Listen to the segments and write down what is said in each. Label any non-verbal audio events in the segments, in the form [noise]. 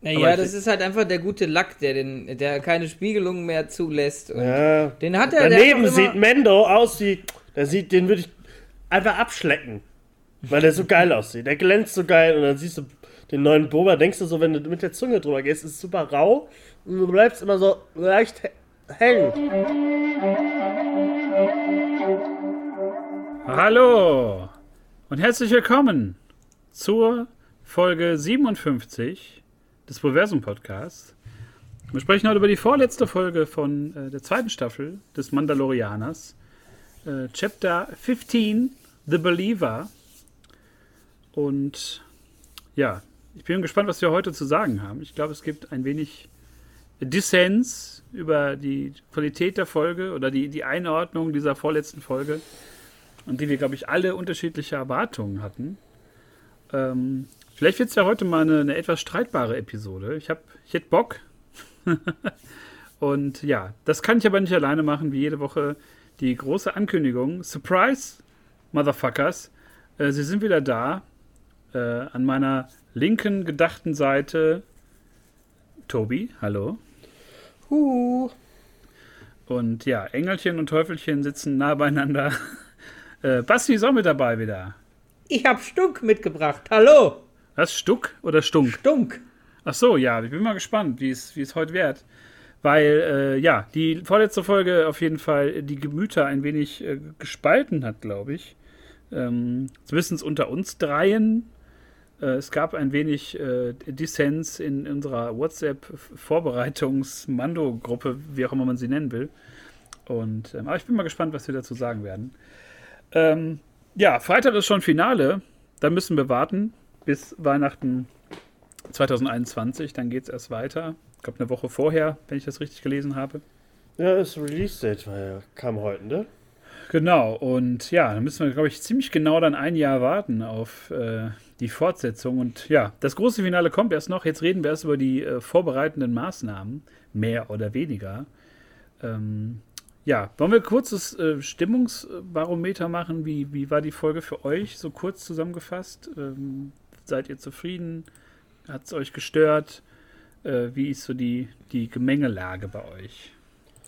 Naja, das ist halt einfach der gute Lack, der, den, der keine Spiegelung mehr zulässt. ja. Den hat er. Daneben hat sieht Mendo aus wie. Der sieht, den würde ich einfach abschlecken. Weil der so geil aussieht. Der glänzt so geil und dann siehst du den neuen Boba, denkst du so, wenn du mit der Zunge drüber gehst, ist es super rau und du bleibst immer so leicht hängen. Hallo und herzlich willkommen zur Folge 57 des Proversum Podcasts. Wir sprechen heute über die vorletzte Folge von äh, der zweiten Staffel des Mandalorianers. Äh, Chapter 15, The Believer. Und ja, ich bin gespannt, was wir heute zu sagen haben. Ich glaube, es gibt ein wenig Dissens über die Qualität der Folge oder die, die Einordnung dieser vorletzten Folge, und die wir, glaube ich, alle unterschiedliche Erwartungen hatten. Ähm, vielleicht wird es ja heute mal eine, eine, etwas streitbare Episode. Ich, hab, ich hätte Bock. [laughs] und ja, das kann ich aber nicht alleine machen, wie jede Woche die große Ankündigung. Surprise, Motherfuckers. Äh, sie sind wieder da. Äh, an meiner linken gedachten Seite Tobi, hallo. Huh. Und ja, Engelchen und Teufelchen sitzen nah beieinander. [laughs] äh, Basti ist auch mit dabei wieder. Ich hab Stunk mitgebracht. Hallo. Was? Stuck oder Stunk? Stunk. Ach so, ja, ich bin mal gespannt, wie es, wie es heute wird. Weil, äh, ja, die vorletzte Folge auf jeden Fall die Gemüter ein wenig äh, gespalten hat, glaube ich. Ähm, zumindest unter uns dreien. Äh, es gab ein wenig äh, Dissens in unserer WhatsApp-Vorbereitungs-Mando-Gruppe, wie auch immer man sie nennen will. Und, ähm, aber ich bin mal gespannt, was wir dazu sagen werden. Ähm, ja, Freitag ist schon Finale. Da müssen wir warten bis Weihnachten 2021. Dann geht es erst weiter. Ich glaube, eine Woche vorher, wenn ich das richtig gelesen habe. Ja, das Release-Date ja, kam heute, ne? Genau, und ja, da müssen wir, glaube ich, ziemlich genau dann ein Jahr warten auf äh, die Fortsetzung. Und ja, das große Finale kommt erst noch. Jetzt reden wir erst über die äh, vorbereitenden Maßnahmen, mehr oder weniger. Ähm, ja, wollen wir kurzes äh, Stimmungsbarometer machen? Wie, wie war die Folge für euch, so kurz zusammengefasst? Ähm, seid ihr zufrieden? Hat es euch gestört? Äh, wie ist so die, die Gemengelage bei euch?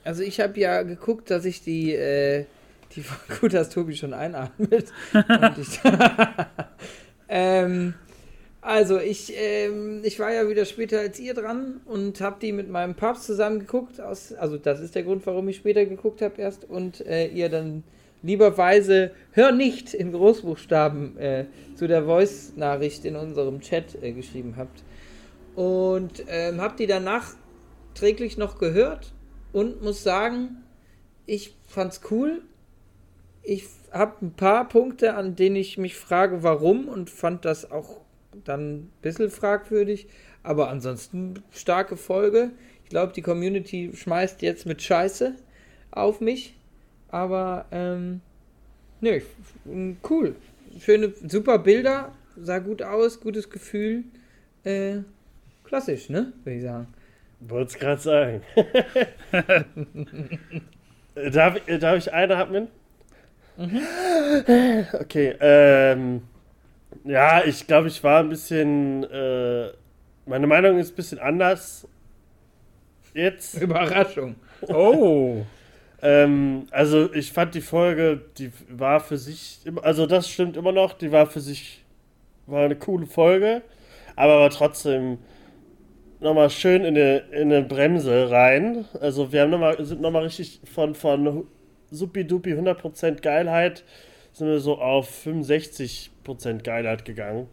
Also ich habe ja geguckt, dass ich die, äh, die [laughs] gut, dass Tobi schon einatmet. [laughs] ich, [laughs] ähm, also ich, ähm, ich war ja wieder später als ihr dran und habe die mit meinem Papst zusammen geguckt. Aus, also das ist der Grund, warum ich später geguckt habe erst und äh, ihr dann lieberweise hör nicht in Großbuchstaben äh, zu der Voice-Nachricht in unserem Chat äh, geschrieben habt. Und ähm, habe die dann nachträglich noch gehört und muss sagen, ich fand's cool. Ich habe ein paar Punkte, an denen ich mich frage, warum und fand das auch dann ein bisschen fragwürdig. Aber ansonsten starke Folge. Ich glaube, die Community schmeißt jetzt mit Scheiße auf mich. Aber, ähm, ne, cool. Schöne, super Bilder. Sah gut aus, gutes Gefühl. Äh, klassisch, ne? Würde ich sagen. Wollte es gerade sagen. darf, [laughs] darf ich eine atmen? Mhm. Okay, ähm, ja, ich glaube, ich war ein bisschen, äh, meine Meinung ist ein bisschen anders jetzt. Überraschung. Oh. Ähm, also ich fand die Folge, die war für sich, also das stimmt immer noch, die war für sich, war eine coole Folge, aber war trotzdem nochmal schön in eine, in eine Bremse rein. Also wir haben noch mal, sind nochmal richtig von, von supi-dupi 100% Geilheit sind wir so auf 65% Geilheit gegangen.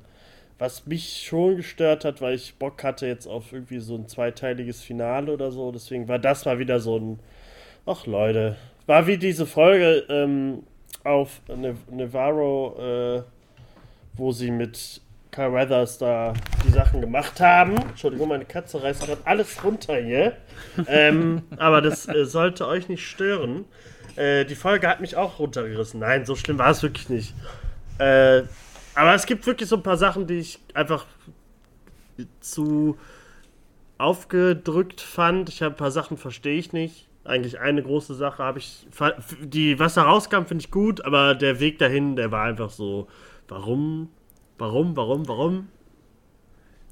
Was mich schon gestört hat, weil ich Bock hatte jetzt auf irgendwie so ein zweiteiliges Finale oder so. Deswegen war das mal wieder so ein. Ach Leute. War wie diese Folge ähm, auf Navarro, äh, wo sie mit Kyle Weathers da die Sachen gemacht haben. Entschuldigung, meine Katze reißt gerade alles runter hier. ähm, [laughs] aber das äh, sollte euch nicht stören. Äh, die Folge hat mich auch runtergerissen. Nein, so schlimm war es wirklich nicht. Äh, aber es gibt wirklich so ein paar Sachen, die ich einfach zu aufgedrückt fand. Ich habe ein paar Sachen verstehe ich nicht. Eigentlich eine große Sache habe ich. Die, was da rauskam, finde ich gut, aber der Weg dahin, der war einfach so. Warum? Warum? Warum? Warum?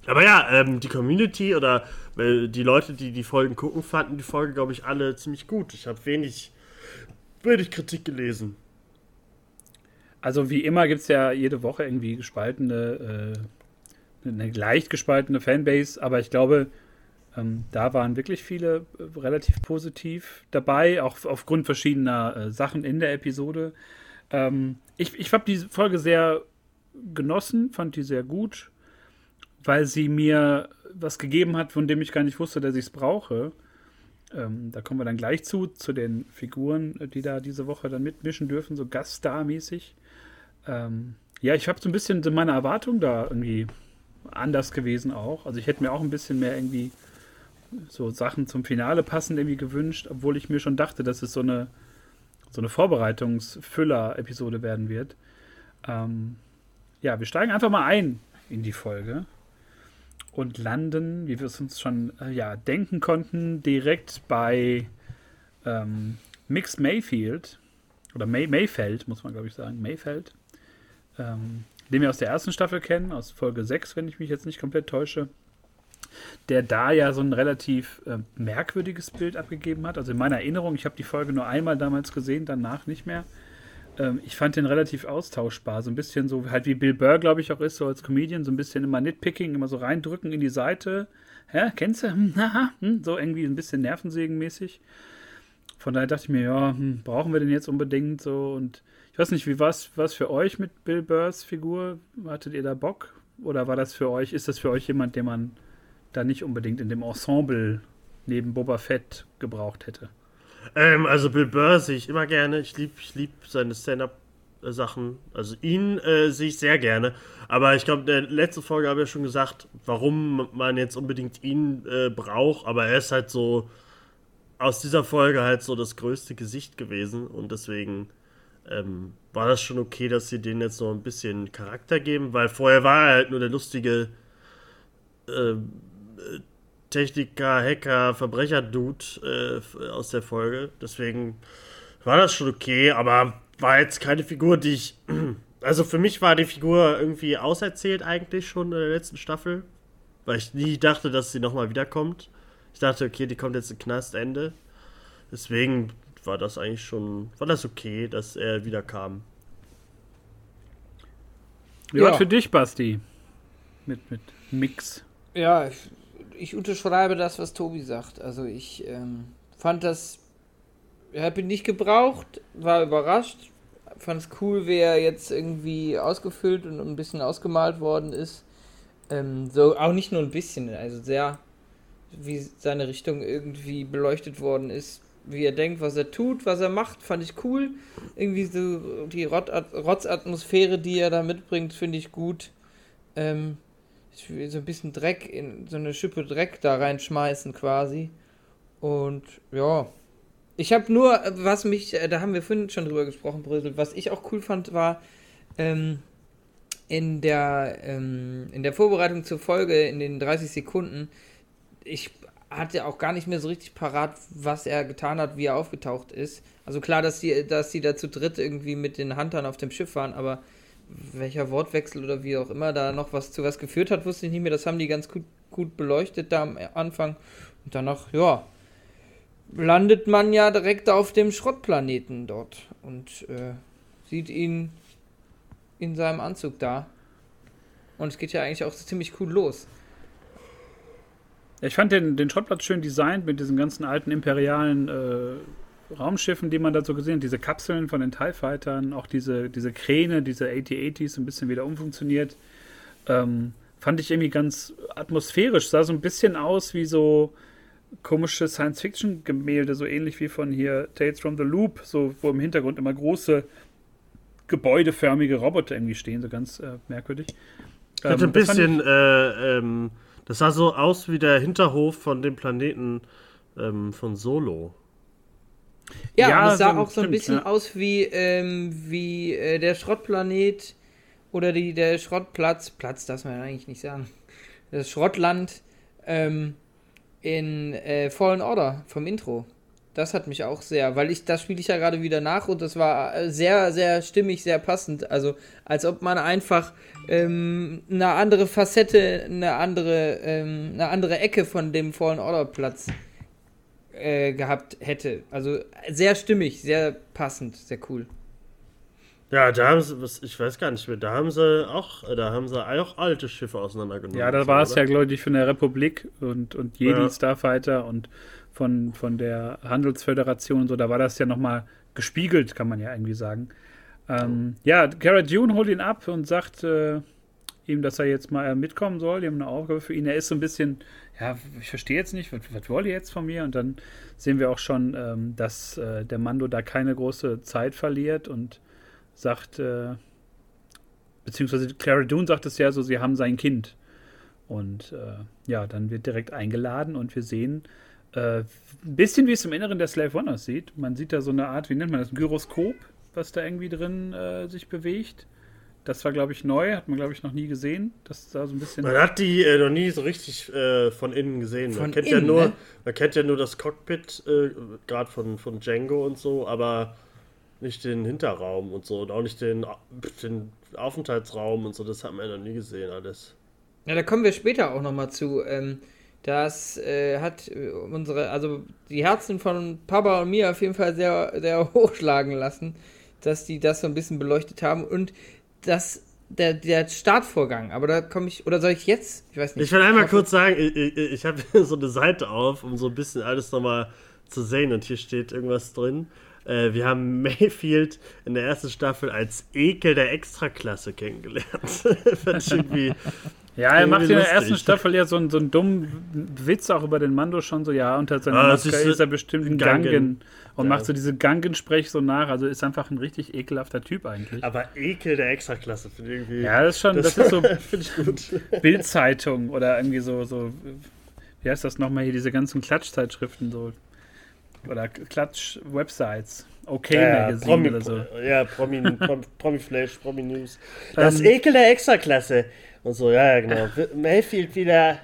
Aber ja, ähm, die Community oder äh, die Leute, die die Folgen gucken, fanden die Folge, glaube ich, alle ziemlich gut. Ich habe wenig, wenig Kritik gelesen. Also wie immer gibt es ja jede Woche irgendwie gespaltene, äh, eine leicht gespaltene Fanbase, aber ich glaube, ähm, da waren wirklich viele äh, relativ positiv dabei, auch aufgrund verschiedener äh, Sachen in der Episode. Ähm, ich ich habe die Folge sehr genossen, fand die sehr gut, weil sie mir was gegeben hat, von dem ich gar nicht wusste, dass ich es brauche. Ähm, da kommen wir dann gleich zu, zu den Figuren, die da diese Woche dann mitmischen dürfen, so Gaststar-mäßig. Ähm, ja, ich habe so ein bisschen meine Erwartung da irgendwie anders gewesen auch. Also ich hätte mir auch ein bisschen mehr irgendwie so Sachen zum Finale passend irgendwie gewünscht, obwohl ich mir schon dachte, dass es so eine, so eine Vorbereitungsfüller-Episode werden wird. Ähm, ja, wir steigen einfach mal ein in die Folge und landen, wie wir es uns schon äh, ja, denken konnten, direkt bei ähm, Mix Mayfield oder May Mayfeld, muss man glaube ich sagen, Mayfeld, ähm, den wir aus der ersten Staffel kennen, aus Folge 6, wenn ich mich jetzt nicht komplett täusche der da ja so ein relativ äh, merkwürdiges Bild abgegeben hat. Also in meiner Erinnerung, ich habe die Folge nur einmal damals gesehen, danach nicht mehr. Ähm, ich fand den relativ austauschbar. So ein bisschen so, halt wie Bill Burr, glaube ich, auch ist, so als Comedian, so ein bisschen immer Nitpicking, immer so reindrücken in die Seite. Hä, kennst du? Hm, hm, so irgendwie ein bisschen nervensägenmäßig. Von daher dachte ich mir, ja, hm, brauchen wir den jetzt unbedingt so und ich weiß nicht, wie war es für euch mit Bill Burrs Figur? Hattet ihr da Bock? Oder war das für euch, ist das für euch jemand, den man da nicht unbedingt in dem Ensemble neben Boba Fett gebraucht hätte. Ähm, also Bill Burr sehe ich immer gerne. Ich liebe ich lieb seine Stand-up-Sachen. Also ihn äh, sehe ich sehr gerne. Aber ich glaube, in der letzten Folge habe ich ja schon gesagt, warum man jetzt unbedingt ihn äh, braucht. Aber er ist halt so aus dieser Folge halt so das größte Gesicht gewesen. Und deswegen ähm, war das schon okay, dass sie den jetzt noch ein bisschen Charakter geben. Weil vorher war er halt nur der lustige äh, Techniker, Hacker, Verbrecher-Dude äh, aus der Folge. Deswegen war das schon okay, aber war jetzt keine Figur, die ich. [clears throat] Also für mich war die Figur irgendwie auserzählt eigentlich schon in der letzten Staffel. Weil ich nie dachte, dass sie nochmal wiederkommt. Ich dachte, okay, die kommt jetzt in Knastende. Deswegen war das eigentlich schon. War das okay, dass er wiederkam. Wie ja. war für dich, Basti? Mit, mit Mix. Ja, ich ich unterschreibe das, was Tobi sagt. Also ich ähm, fand das, habe ihn nicht gebraucht, war überrascht, fand es cool, wie er jetzt irgendwie ausgefüllt und ein bisschen ausgemalt worden ist. Ähm, so auch nicht nur ein bisschen, also sehr, wie seine Richtung irgendwie beleuchtet worden ist, wie er denkt, was er tut, was er macht, fand ich cool. Irgendwie so die Rotzatmosphäre, die er da mitbringt, finde ich gut. Ähm, so ein bisschen Dreck in so eine Schippe Dreck da reinschmeißen quasi. Und ja, ich habe nur, was mich, äh, da haben wir vorhin schon drüber gesprochen, Brüssel, was ich auch cool fand, war ähm, in, der, ähm, in der Vorbereitung zur Folge, in den 30 Sekunden, ich hatte auch gar nicht mehr so richtig parat, was er getan hat, wie er aufgetaucht ist. Also klar, dass sie, dass sie da zu dritt irgendwie mit den Huntern auf dem Schiff waren, aber welcher Wortwechsel oder wie auch immer da noch was zu was geführt hat, wusste ich nicht mehr. Das haben die ganz gut, gut beleuchtet da am Anfang. Und danach, ja, landet man ja direkt auf dem Schrottplaneten dort und äh, sieht ihn in seinem Anzug da. Und es geht ja eigentlich auch ziemlich cool los. Ich fand den, den Schrottplatz schön designt mit diesen ganzen alten imperialen äh, Raumschiffen, die man da so gesehen hat, diese Kapseln von den TIE Fightern, auch diese, diese Kräne, diese AT-ATs ein bisschen wieder umfunktioniert. Ähm, fand ich irgendwie ganz atmosphärisch, sah so ein bisschen aus wie so komische Science-Fiction-Gemälde, so ähnlich wie von hier Tales from the Loop, so wo im Hintergrund immer große gebäudeförmige Roboter irgendwie stehen, so ganz äh, merkwürdig. Ich hatte ähm, ein bisschen, ich, äh, ähm, das sah so aus wie der Hinterhof von dem Planeten ähm, von Solo. Ja, ja es sah so, auch so ein bisschen ja. aus wie, ähm, wie äh, der Schrottplanet oder die, der Schrottplatz, Platz darf man ja eigentlich nicht sagen, das Schrottland ähm, in äh, Fallen Order vom Intro. Das hat mich auch sehr, weil ich, das spiele ich ja gerade wieder nach und das war äh, sehr, sehr stimmig, sehr passend. Also, als ob man einfach ähm, eine andere Facette, eine andere, ähm, eine andere Ecke von dem Fallen Order Platz äh, gehabt hätte. Also, sehr stimmig, sehr passend, sehr cool. Ja, da haben sie, was, ich weiß gar nicht mehr, da haben sie auch, da haben sie auch alte Schiffe auseinandergenommen. Ja, da war es ja, glaube ich, von der Republik und, und Jedi ja. Starfighter und von, von der Handelsföderation und so, da war das ja nochmal gespiegelt, kann man ja irgendwie sagen. Ähm, ja, Cara Dune holt ihn ab und sagt äh, ihm, dass er jetzt mal mitkommen soll. Die haben eine Aufgabe für ihn. Er ist so ein bisschen, ja, ich verstehe jetzt nicht, was, was wollt ihr jetzt von mir? Und dann sehen wir auch schon, ähm, dass äh, der Mando da keine große Zeit verliert und sagt, äh, beziehungsweise Clara Dune sagt es ja so, sie haben sein Kind. Und äh, ja, dann wird direkt eingeladen und wir sehen, äh, ein bisschen wie es im Inneren der Slave One aussieht. Man sieht da so eine Art, wie nennt man das, ein Gyroskop, was da irgendwie drin äh, sich bewegt. Das war, glaube ich, neu, hat man, glaube ich, noch nie gesehen. Das da so ein bisschen. Man hat die äh, noch nie so richtig äh, von innen gesehen. Von man kennt innen, ja nur, ne? man kennt ja nur das Cockpit, äh, gerade von, von Django und so, aber nicht den Hinterraum und so und auch nicht den, den Aufenthaltsraum und so. Das hat man ja noch nie gesehen, alles. Ja, da kommen wir später auch nochmal zu. Ähm, das äh, hat äh, unsere, also die Herzen von Papa und mir auf jeden Fall sehr, sehr [laughs] hochschlagen lassen, dass die das so ein bisschen beleuchtet haben und das der, der Startvorgang, aber da komme ich, oder soll ich jetzt? Ich weiß nicht. Ich will einmal kurz sagen, ich, ich, ich habe so eine Seite auf, um so ein bisschen alles nochmal zu sehen und hier steht irgendwas drin. Äh, wir haben Mayfield in der ersten Staffel als Ekel der Extraklasse kennengelernt. [laughs] Fand ich irgendwie ja, er macht in der ersten Staffel ja so, einen, so einen dummen Witz auch über den Mando schon so, ja, unter seiner ah, Maske ist, ist, er bestimmt ein Gangen, Gangen und ja. macht so diese Gangen-Sprech so nach, also ist einfach ein richtig ekelhafter Typ eigentlich. Aber Ekel der Extraklasse finde ich irgendwie. Ja, das ist schon, das, das ist so [laughs] [laughs] Bildzeitung oder irgendwie so, so, wie heißt das nochmal hier, diese ganzen Klatschzeitschriften so oder Klatsch-Websites. Okay, ja, Magazine Promi, oder so. Ja, Promi, [laughs] Promi Flash, Promi News. Das ähm, Ekel der Extraklasse. Und so, ja, ja, genau. Mayfield wieder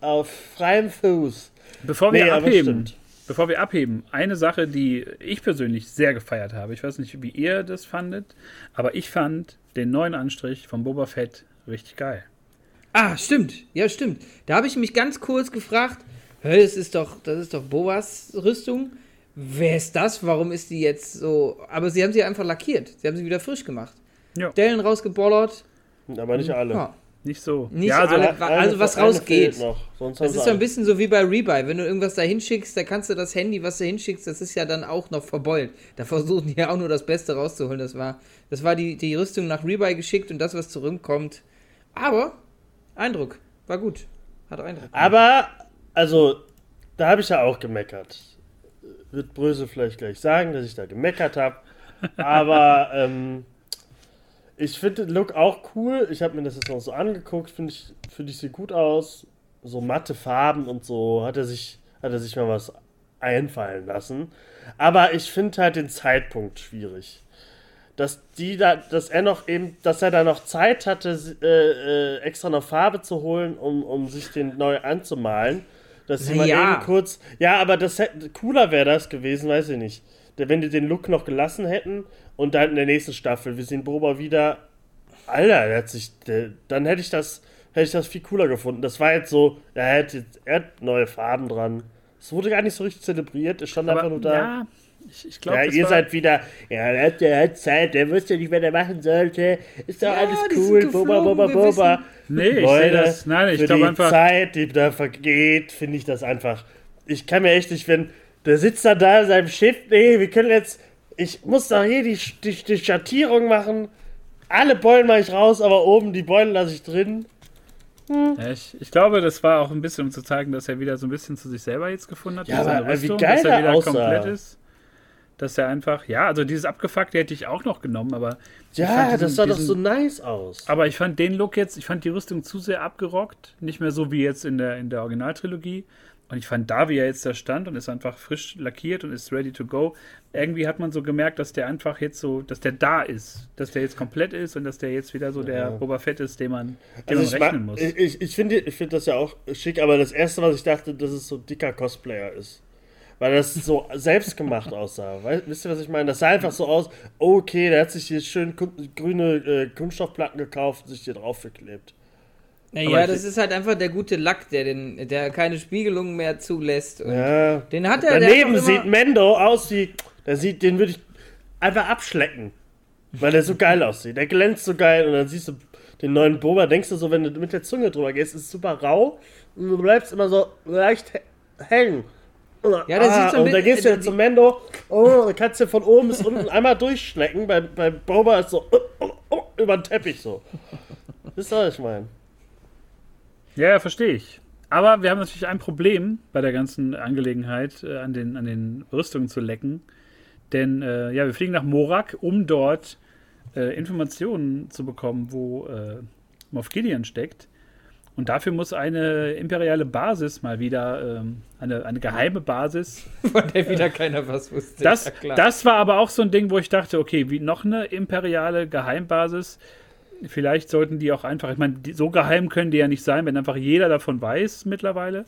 auf freiem Fuß. Bevor wir nee, abheben, bevor wir abheben, eine Sache, die ich persönlich sehr gefeiert habe. Ich weiß nicht, wie ihr das fandet, aber ich fand den neuen Anstrich von Boba Fett richtig geil. Ah, stimmt. Ja, stimmt. Da habe ich mich ganz kurz gefragt, das ist doch, das ist doch Bobas Rüstung. Wer ist das? Warum ist die jetzt so? Aber sie haben sie einfach lackiert. Sie haben sie wieder frisch gemacht. Ja. Dellen rausgebollert. Aber nicht alle. Ja. Nicht so. Nicht ja, also, alle, also was rausgeht. Das ist so ein bisschen so wie bei Rebuy. Wenn du irgendwas da hinschickst, da kannst du das Handy, was du hinschickst, das ist ja dann auch noch verbeult. Da [laughs] versuchen die ja auch nur das Beste rauszuholen. Das war, das war die, die Rüstung nach Rebuy geschickt und das, was zurückkommt. Aber Eindruck. War gut. Hat Eindruck. Aber, also, da habe ich ja auch gemeckert. Wird Bröse vielleicht gleich sagen, dass ich da gemeckert habe. Aber, [laughs] ähm, ich finde den Look auch cool. Ich habe mir das jetzt noch so angeguckt. Finde ich, find ich sieht gut aus. So matte Farben und so. Hat er sich, hat er sich mal was einfallen lassen. Aber ich finde halt den Zeitpunkt schwierig. Dass die da, dass er noch eben, dass er da noch Zeit hatte, äh, äh, extra noch Farbe zu holen, um, um sich den neu anzumalen. Dass sie mal ja. eben kurz. Ja, aber das hätte, cooler wäre das gewesen, weiß ich nicht. Wenn die den Look noch gelassen hätten und dann in der nächsten Staffel, wir sehen Boba wieder. Alter, der hat sich. Der, dann hätte ich das. Hätte ich das viel cooler gefunden. Das war jetzt so, er hat, jetzt, er hat neue Farben dran. Es wurde gar nicht so richtig zelebriert. Es stand Aber, einfach nur da. Ja, ich, ich glaube. Ja, ihr seid wieder. Ja, der hat, der hat Zeit. Der wusste nicht, was er machen sollte. Ist doch ja, alles cool. Boba, Boba, Boba. Nee, ich sehe das. Nein, ich glaube einfach. Die Zeit, die da vergeht, finde ich das einfach. Ich kann mir echt nicht, wenn. Der sitzt da da in seinem Schiff. Nee, wir können jetzt ich muss doch hier die, die, die Schattierung machen. Alle Beulen mache ich raus, aber oben die Beulen lasse ich drin. Hm. Ich, ich, glaube, das war auch ein bisschen, um zu zeigen, dass er wieder so ein bisschen zu sich selber jetzt gefunden hat. Ja, aber Rüstung, wie geil dass er wieder aussah. komplett ist. Dass er einfach, ja, also dieses Abgefuckte hätte ich auch noch genommen, aber. Ja, diesen, das sah diesen, doch so nice aus. Aber ich fand den Look jetzt, ich fand die Rüstung zu sehr abgerockt. Nicht mehr so wie jetzt in der, in der Originaltrilogie. Und ich fand da, wie er jetzt da stand und ist einfach frisch lackiert und ist ready to go. Irgendwie hat man so gemerkt, dass der einfach jetzt so, dass der da ist, dass der jetzt komplett ist und dass der jetzt wieder so der ja. Boba Fett ist, den man, den also man rechnen muss. Ich, ich finde ich find das ja auch schick, aber das erste, was ich dachte, dass es so ein dicker Cosplayer ist. weil das so [laughs] selbstgemacht aussah. Weißt, wisst ihr, was ich meine? Das sah einfach so aus, okay, der hat sich hier schön grüne äh, Kunststoffplatten gekauft und sich hier drauf geklebt. Naja, das ist halt einfach der gute Lack, der, den, der keine Spiegelung mehr zulässt. ja. Den hat er. Daneben sieht Mendo aus wie. Der sieht, den würde ich einfach abschlecken. Weil der so geil aussieht. Der glänzt so geil und dann siehst du den neuen Boba, denkst du so, wenn du mit der Zunge drüber gehst, ist es super rau und du bleibst immer so leicht hängen. Ja, das ah, sieht so Und dann gehst du ja zum Mendo, oh, kannst du von oben bis unten einmal durchschlecken. Bei, bei Boba ist so oh, oh, oh, über den Teppich so. Wisst ihr, was ich meine? Ja, ja verstehe ich. Aber wir haben natürlich ein Problem bei der ganzen Angelegenheit, äh, an, den, an den Rüstungen zu lecken. Denn äh, ja, wir fliegen nach Morak, um dort äh, Informationen zu bekommen, wo äh, Moff Gideon steckt. Und dafür muss eine imperiale Basis mal wieder, ähm, eine, eine geheime Basis. [laughs] Von der wieder keiner was wusste. Das, ja, das war aber auch so ein Ding, wo ich dachte, okay, wie noch eine imperiale Geheimbasis. Vielleicht sollten die auch einfach, ich meine, so geheim können die ja nicht sein, wenn einfach jeder davon weiß mittlerweile.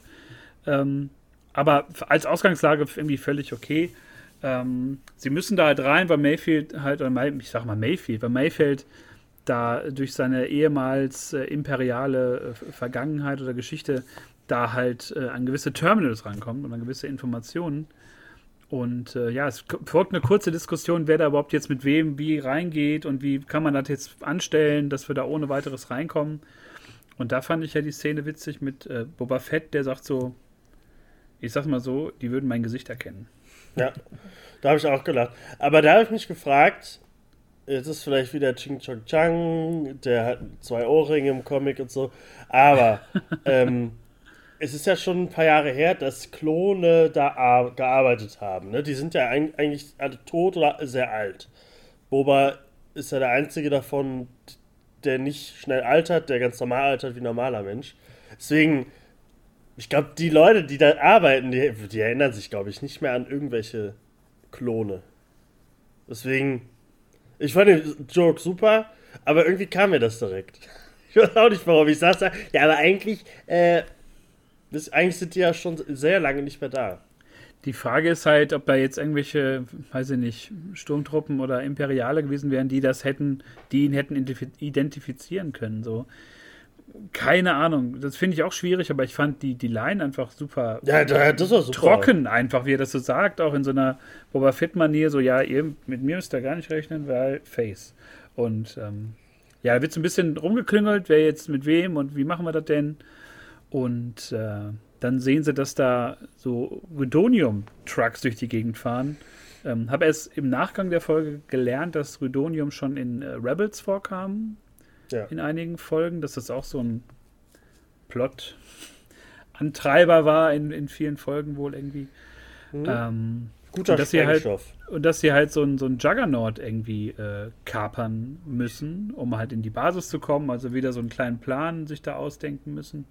Ähm, aber als Ausgangslage irgendwie völlig okay. Ähm, sie müssen da halt rein, weil Mayfield halt, ich sag mal Mayfield, weil Mayfield da durch seine ehemals äh, imperiale äh, Vergangenheit oder Geschichte da halt äh, an gewisse Terminals rankommt und an gewisse Informationen. Und äh, ja, es folgt eine kurze Diskussion, wer da überhaupt jetzt mit wem wie reingeht und wie kann man das jetzt anstellen, dass wir da ohne weiteres reinkommen. Und da fand ich ja die Szene witzig mit äh, Boba Fett, der sagt so, ich sag mal so, die würden mein Gesicht erkennen. Ja, da habe ich auch gelacht. Aber da habe ich mich gefragt, Jetzt ist vielleicht wieder Ching Chong Chang, der hat zwei Ohrringe im Comic und so. Aber [laughs] ähm, es ist ja schon ein paar Jahre her, dass Klone da gearbeitet haben. Ne? Die sind ja eigentlich alle tot oder sehr alt. Boba ist ja der einzige davon, der nicht schnell altert, der ganz normal altert wie ein normaler Mensch. Deswegen, ich glaube, die Leute, die da arbeiten, die, die erinnern sich, glaube ich, nicht mehr an irgendwelche Klone. Deswegen ich fand den Joke super, aber irgendwie kam mir das direkt. [laughs] Ich weiß auch nicht, warum ich saß da. Ja, aber eigentlich, äh, das, eigentlich sind die ja schon sehr lange nicht mehr da. Die Frage ist halt, ob da jetzt irgendwelche, weiß ich nicht, Sturmtruppen oder Imperiale gewesen wären, die das hätten, die ihn hätten identifizieren können. So. Keine Ahnung. Das finde ich auch schwierig, aber ich fand die, die Line einfach super. Ja, das war super. Trocken einfach, wie er das so sagt, auch in so einer Boba Fett-Manier, so, ja, ihr, mit mir müsst ihr gar nicht rechnen, weil Face. Und ähm, ja, da wird so ein bisschen rumgeklüngelt, wer jetzt mit wem und wie machen wir das denn? Und äh, dann sehen sie, dass da so Rhydonium-Trucks durch die Gegend fahren. Ähm, Habe erst im Nachgang der Folge gelernt, dass Rhydonium schon in äh, Rebels vorkam, ja. in einigen Folgen, dass das auch so ein Plot-Antreiber war in, in vielen Folgen wohl irgendwie. Mhm. Ähm, Guter und dass sie halt Und dass sie halt so ein, so ein Juggernaut irgendwie äh, kapern müssen, um halt in die Basis zu kommen. Also wieder so einen kleinen Plan sich da ausdenken müssen.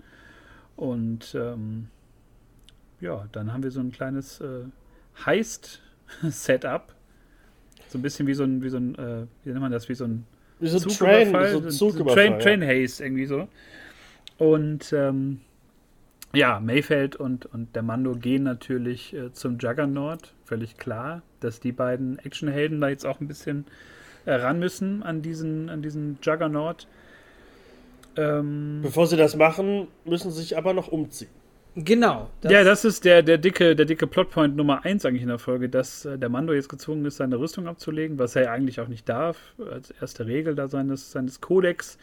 Und ähm, ja, dann haben wir so ein kleines äh, Heist-Setup. So ein bisschen wie so ein, wie so ein, äh, wie nennt man das, wie so ein wie so ein Train, so Zugüberfall. Train, Train Haze irgendwie so. Und ähm, ja, Mayfeld und, und der Mando gehen natürlich äh, zum Juggernaut. Völlig klar, dass die beiden Actionhelden da jetzt auch ein bisschen äh, ran müssen an diesen, an diesen Juggernaut. Ähm, Bevor sie das machen, müssen sie sich aber noch umziehen. Genau. Das ja, das ist der, der dicke, der dicke Plotpoint Nummer 1 eigentlich in der Folge, dass äh, der Mando jetzt gezwungen ist, seine Rüstung abzulegen, was er eigentlich auch nicht darf, als erste Regel da seines, seines Kodex.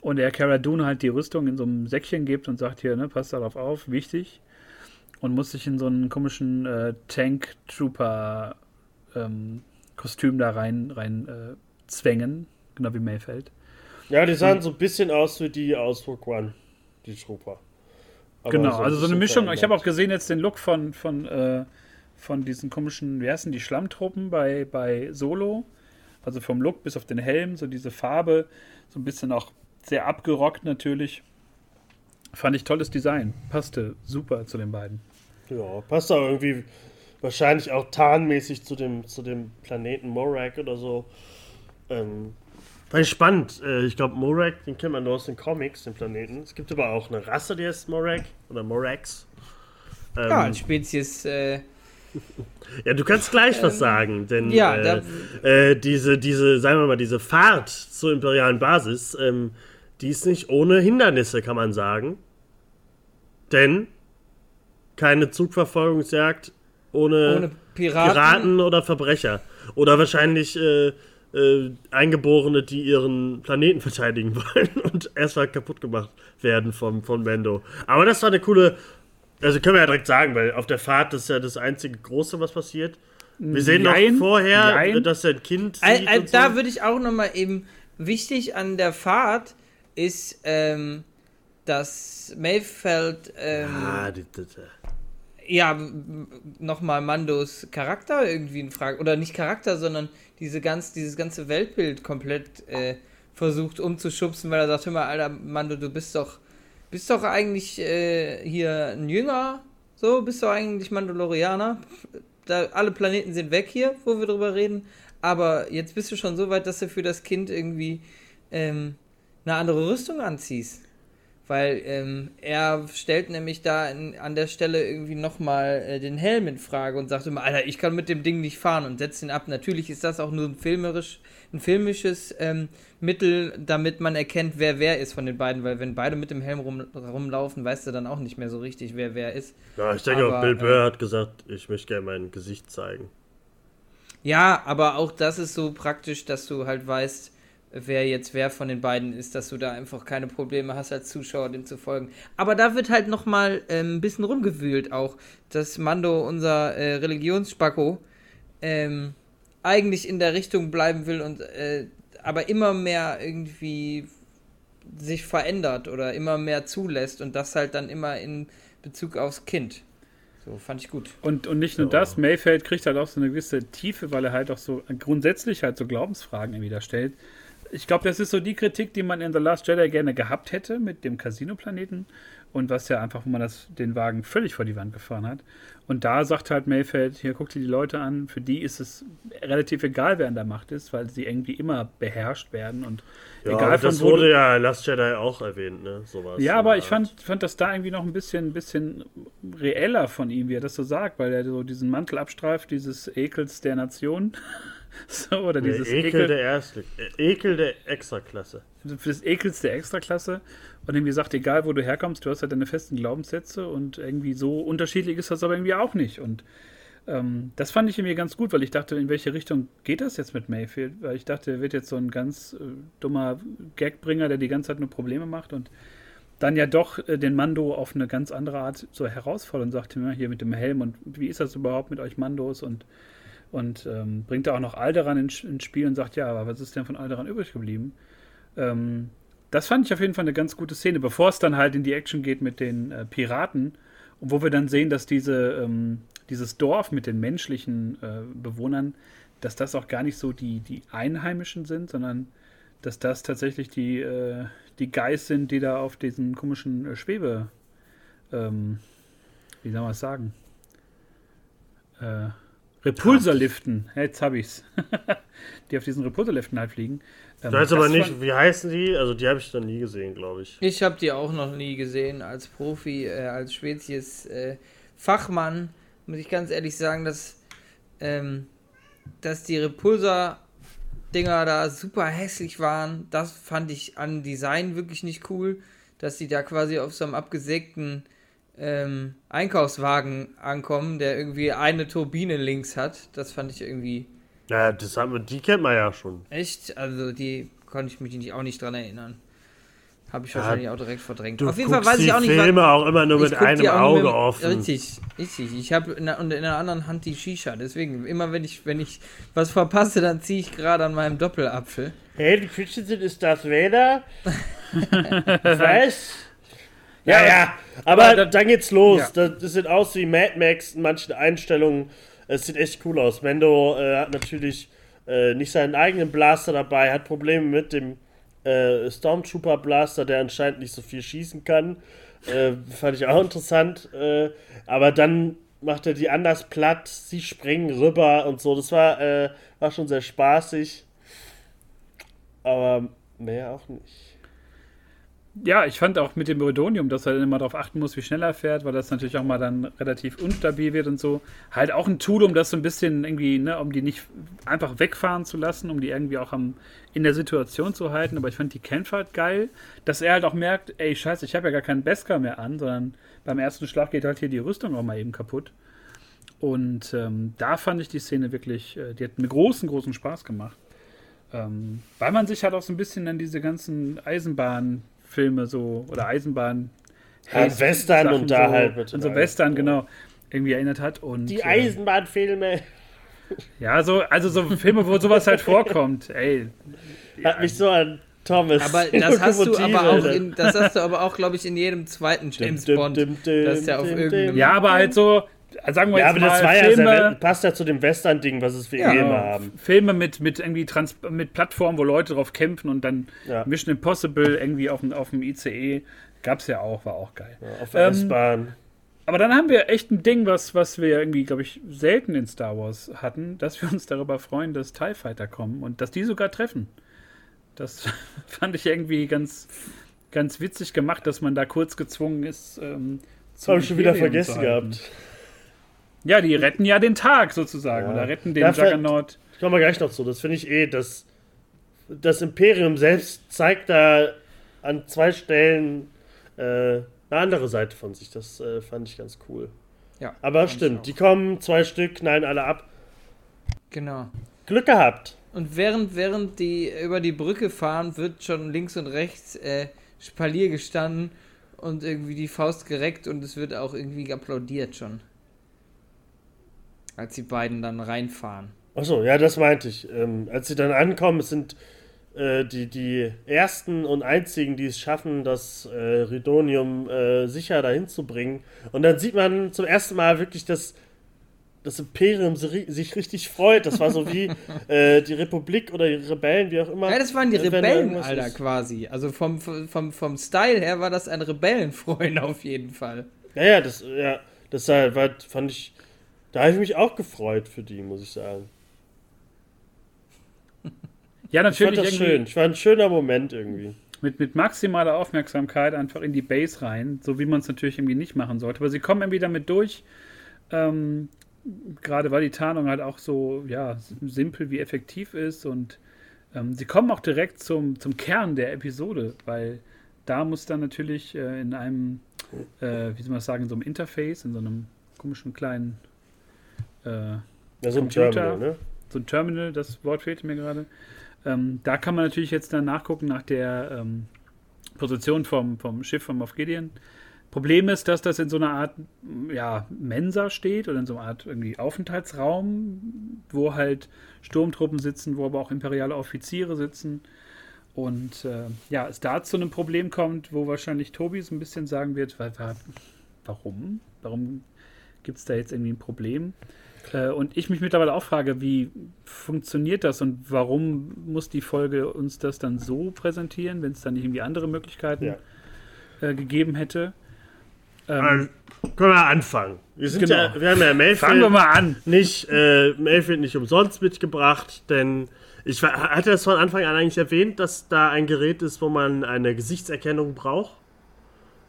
Und er Cara Dune halt die Rüstung in so einem Säckchen gibt und sagt hier, ne, passt darauf auf, wichtig. Und muss sich in so einen komischen äh, Tank Trooper ähm, Kostüm da rein, rein äh, zwängen, genau wie Mayfeld. Ja, die sahen und, so ein bisschen aus wie die aus Rogue One, die Trooper. Aber genau, so also so eine Mischung. Ich habe auch gesehen jetzt den Look von, von, äh, von diesen komischen, wie heißen die Schlammtruppen bei, bei Solo. Also vom Look bis auf den Helm, so diese Farbe, so ein bisschen auch sehr abgerockt natürlich. Fand ich tolles Design. Passte super zu den beiden. Ja, passt auch irgendwie wahrscheinlich auch tarnmäßig zu dem, zu dem Planeten Morak oder so. Ähm, war spannend. Äh, ich glaube, Morak, den kennt man nur aus den Comics, den Planeten. Es gibt aber auch eine Rasse, die heißt Morak oder Morax. Ähm, ja, eine Spezies, äh, [laughs] Ja, du kannst gleich was sagen, denn ja, äh, äh, diese, diese, sagen wir mal, diese Fahrt zur imperialen Basis, ähm, die ist nicht ohne Hindernisse, kann man sagen. Denn keine Zugverfolgungsjagd ohne, Ohne Piraten. Piraten oder Verbrecher. Oder wahrscheinlich äh, Eingeborene, die ihren Planeten verteidigen [laughs] wollen und erstmal kaputt gemacht werden vom, von Mando. Aber das war eine coole. Also können wir ja direkt sagen, weil auf der Fahrt ist ja das einzige Große, was passiert. Wir sehen Jein, noch vorher, jein. dass er ein Kind Al- sieht al- und da so. würde ich auch nochmal eben wichtig an der Fahrt ist, ähm, dass Mayfeld ähm, Ah, die, die, die. Ja nochmal Mandos Charakter irgendwie in Frage oder nicht Charakter, sondern diese ganz, dieses ganze Weltbild komplett äh, versucht umzuschubsen, weil er sagt, hör mal, Alter, Mando, du bist doch bist doch eigentlich äh, hier ein Jünger, so bist doch eigentlich Mandalorianer. Da, alle Planeten sind weg hier, wo wir drüber reden. Aber jetzt bist du schon so weit, dass du für das Kind irgendwie ähm, eine andere Rüstung anziehst. Weil ähm, er stellt nämlich da in, an der Stelle irgendwie nochmal äh, den Helm in Frage und sagt immer, Alter, ich kann mit dem Ding nicht fahren und setzt ihn ab. Natürlich ist das auch nur ein, filmerisch, ein filmisches ähm, Mittel, damit man erkennt, wer wer ist von den beiden. Weil wenn beide mit dem Helm rum, rumlaufen, weißt du dann auch nicht mehr so richtig, wer wer ist. Ja, ich denke, Aber, auch Bill Burr äh, hat gesagt, ich möchte gerne mein Gesicht zeigen. Ja, aber auch das ist so praktisch, dass du halt weißt, wer jetzt wer von den beiden ist, dass du da einfach keine Probleme hast als Zuschauer dem zu folgen. Aber da wird halt noch mal ähm, ein bisschen rumgewühlt auch, dass Mando, unser äh, Religionsspacko, ähm, eigentlich in der Richtung bleiben will und äh, aber immer mehr irgendwie sich verändert oder immer mehr zulässt und das halt dann immer in Bezug aufs Kind. So fand ich gut. Und, und nicht nur Ja. das, Mayfeld kriegt halt auch so eine gewisse Tiefe, weil er halt auch so grundsätzlich halt so Glaubensfragen irgendwie da stellt. Ich glaube, das ist so die Kritik, die man in The Last Jedi gerne gehabt hätte mit dem Casino-Planeten und was ja einfach, wo man das, den Wagen völlig vor die Wand gefahren hat. Und da sagt halt Mayfeld, hier guckt dir die Leute an, für die ist es relativ egal, wer an der Macht ist, weil sie irgendwie immer beherrscht werden und Ja, egal aber von das wo wurde ja Last Jedi auch erwähnt, ne? Sowas. ja, aber ich fand, fand das da irgendwie noch ein bisschen, ein bisschen reeller von ihm, wie er das so sagt, weil er so diesen Mantel abstreift, dieses Ekels der Nation. [laughs] so, oder Der dieses Ekel, der Erstli äh, Ekel der Extraklasse. für das Ekels der Extraklasse und irgendwie sagt, egal wo du herkommst, du hast halt deine festen Glaubenssätze und irgendwie so unterschiedlich ist das aber irgendwie auch nicht. Und ähm, das fand ich irgendwie ganz gut, weil ich dachte, in welche Richtung geht das jetzt mit Mayfield? Weil ich dachte, er wird jetzt so ein ganz äh, dummer Gagbringer, der die ganze Zeit nur Probleme macht und dann ja doch äh, den Mando auf eine ganz andere Art so herausfordert und sagt, ja, hier mit dem Helm und wie ist das überhaupt mit euch Mandos und und ähm, bringt da auch noch Alderan ins, ins Spiel und sagt, ja, aber was ist denn von Alderan übrig geblieben? Ähm, das fand ich auf jeden Fall eine ganz gute Szene, bevor es dann halt in die Action geht mit den äh, Piraten wo wir dann sehen, dass diese, ähm, dieses Dorf mit den menschlichen äh, Bewohnern, dass das auch gar nicht so die, die Einheimischen sind, sondern dass das tatsächlich die, äh, die Geist sind, die da auf diesen komischen äh, Schwebe, ähm, wie soll man es sagen? Äh, Repulserliften, jetzt habe ich's. [laughs] die auf diesen Repulserliften halt fliegen. Ähm, Ich weiß aber nicht, wie heißen die? Also, die habe ich noch nie gesehen, glaube ich. Ich habe die auch noch nie gesehen als Profi, äh, als Spezies äh, Fachmann. Muss ich ganz ehrlich sagen, dass, ähm, dass die Repulsor-Dinger da super hässlich waren. Das fand ich an Design wirklich nicht cool, dass die da quasi auf so einem abgesägten ähm, Einkaufswagen ankommen, der irgendwie eine Turbine links hat. Das fand ich irgendwie Ja, das haben wir, die kennt man ja schon. echt. Also die konnte ich mich nicht, auch nicht dran erinnern. Habe ich Ja, wahrscheinlich auch direkt verdrängt. Du Auf jeden Fall weiß ich auch nicht, Filme auch immer nur ich mit einem Auge mit- offen. Richtig, richtig. Ich habe in, der- und in der anderen Hand die Shisha. Deswegen, immer wenn ich, wenn ich was verpasse, dann ziehe ich gerade an meinem Doppelapfel. Hey, die Christensen ist Darth Vader. [laughs] Was? Ja, ja, aber, aber da- dann geht's los. Ja. Das, das sieht aus wie Mad Max in manchen Einstellungen. Es sieht echt cool aus. Mendo äh, hat natürlich äh, nicht seinen eigenen Blaster dabei, hat Probleme mit dem äh, Stormtrooper Blaster, der anscheinend nicht so viel schießen kann. Äh, fand ich auch interessant. Äh, aber dann macht er die anders platt, sie springen rüber und so. Das war, äh, war schon sehr spaßig. Aber mehr auch nicht. Ja, ich fand auch mit dem Rodonium, dass er dann immer darauf achten muss, wie schnell er fährt, weil das natürlich auch mal dann relativ unstabil wird und so. Halt auch ein Tool, um das so ein bisschen irgendwie, ne, um die nicht einfach wegfahren zu lassen, um die irgendwie auch am, in der Situation zu halten. Aber ich fand die halt geil, dass er halt auch merkt, ey, scheiße, ich habe ja gar keinen Beskar mehr an, sondern beim ersten Schlag geht halt hier die Rüstung auch mal eben kaputt. Und ähm, da fand ich die Szene wirklich, äh, die hat mir großen, großen Spaß gemacht. Ähm, weil man sich halt auch so ein bisschen an diese ganzen Eisenbahnfilme so oder Eisenbahn Ja, Western und da so, halt mit und so. Western genau irgendwie erinnert hat und Die äh, Eisenbahnfilme. ja so also so Filme wo sowas halt vorkommt [laughs] ey Hat mich so an Thomas. Aber [laughs] das hast du aber auch in, das hast du aber auch, glaube ich, in jedem zweiten James dim, Bond. dim, dim, Das ist ja auf irgendeinem. ja aber halt so sagen wir Ja, jetzt aber das mal war ja sehr, Filme, passt ja zu dem Western-Ding, was es wir Ja. immer haben. Filme mit mit irgendwie Trans mit Plattformen wo Leute drauf kämpfen und dann Ja. Mission Impossible irgendwie auf dem auf dem ICE gab's ja auch war auch geil Ja, auf der Ähm, S-Bahn. Aber dann haben wir echt ein Ding, was, was wir irgendwie, glaube ich, selten in Star Wars hatten, dass wir uns darüber freuen, dass TIE Fighter kommen und dass die sogar treffen. Das [laughs] fand ich irgendwie ganz, ganz witzig gemacht, dass man da kurz gezwungen ist. Ähm, Das habe ich schon wieder vergessen gehabt. Ja, die retten ja den Tag sozusagen Ja. oder retten den Dafür- Juggernaut. Ich komme gleich noch zu. Das finde ich eh, das, das Imperium selbst zeigt da an zwei Stellen äh, eine andere Seite von sich. Das äh, fand ich ganz cool. Ja, Aber stimmt, die kommen, zwei Stück, knallen alle ab. Genau. Glück gehabt. Und während, während die über die Brücke fahren, wird schon links und rechts äh, Spalier gestanden und irgendwie die Faust gereckt und es wird auch irgendwie applaudiert schon. Als die beiden dann reinfahren. Achso, ja, das meinte ich. Ähm, als sie dann ankommen, es sind äh, die, die ersten und einzigen, die es schaffen, das äh, Ridonium äh, sicher dahin zu bringen. Und dann sieht man zum ersten Mal wirklich, dass das Imperium si- ri- sich richtig freut. Das war so wie [laughs] äh, die Republik oder die Rebellen, wie auch immer. Ja, das waren die Rebellen, Alter, quasi. Also vom, vom, vom Style her war das ein Rebellenfreund [laughs] auf jeden Fall. Ja, ja, das, ja, das war, fand ich, da habe ich mich auch gefreut für die, muss ich sagen. [laughs] Ja, Ich fand natürlich das schön. Ich war ein schöner Moment irgendwie. mit, mit maximaler Aufmerksamkeit einfach in die Base rein, so wie man es natürlich irgendwie nicht machen sollte. Aber sie kommen irgendwie damit durch. Ähm, gerade weil die Tarnung halt auch so ja, simpel wie effektiv ist und ähm, sie kommen auch direkt zum, zum Kern der Episode, weil da muss dann natürlich äh, in einem, äh, wie soll man das sagen, in so einem Interface, in so einem komischen kleinen äh, Ja, so ein Computer. Terminal, ne? so ein Terminal, das Wort fehlte mir gerade. Ähm, da kann man natürlich jetzt dann nachgucken nach der ähm, Position vom, vom Schiff von Moff Gideon. Problem ist, dass das in so einer Art ja, Mensa steht oder in so einer Art irgendwie Aufenthaltsraum, wo halt Sturmtruppen sitzen, wo aber auch imperiale Offiziere sitzen. Und äh, ja, es da zu einem Problem kommt, wo wahrscheinlich Tobi so ein bisschen sagen wird, wa- wa- warum? Warum gibt es da jetzt irgendwie ein Problem? Äh, und ich mich mittlerweile auch frage, wie funktioniert das und warum muss die Folge uns das dann so präsentieren, wenn es dann nicht irgendwie andere Möglichkeiten Ja. äh, gegeben hätte? Ähm, Also, können wir anfangen. Wir, sind Genau. ja, wir haben ja [laughs] fangen wir Mayfield mal an. nicht, äh, Mayfield nicht umsonst mitgebracht, denn ich hatte das von Anfang an eigentlich erwähnt, dass da ein Gerät ist, wo man eine Gesichtserkennung braucht.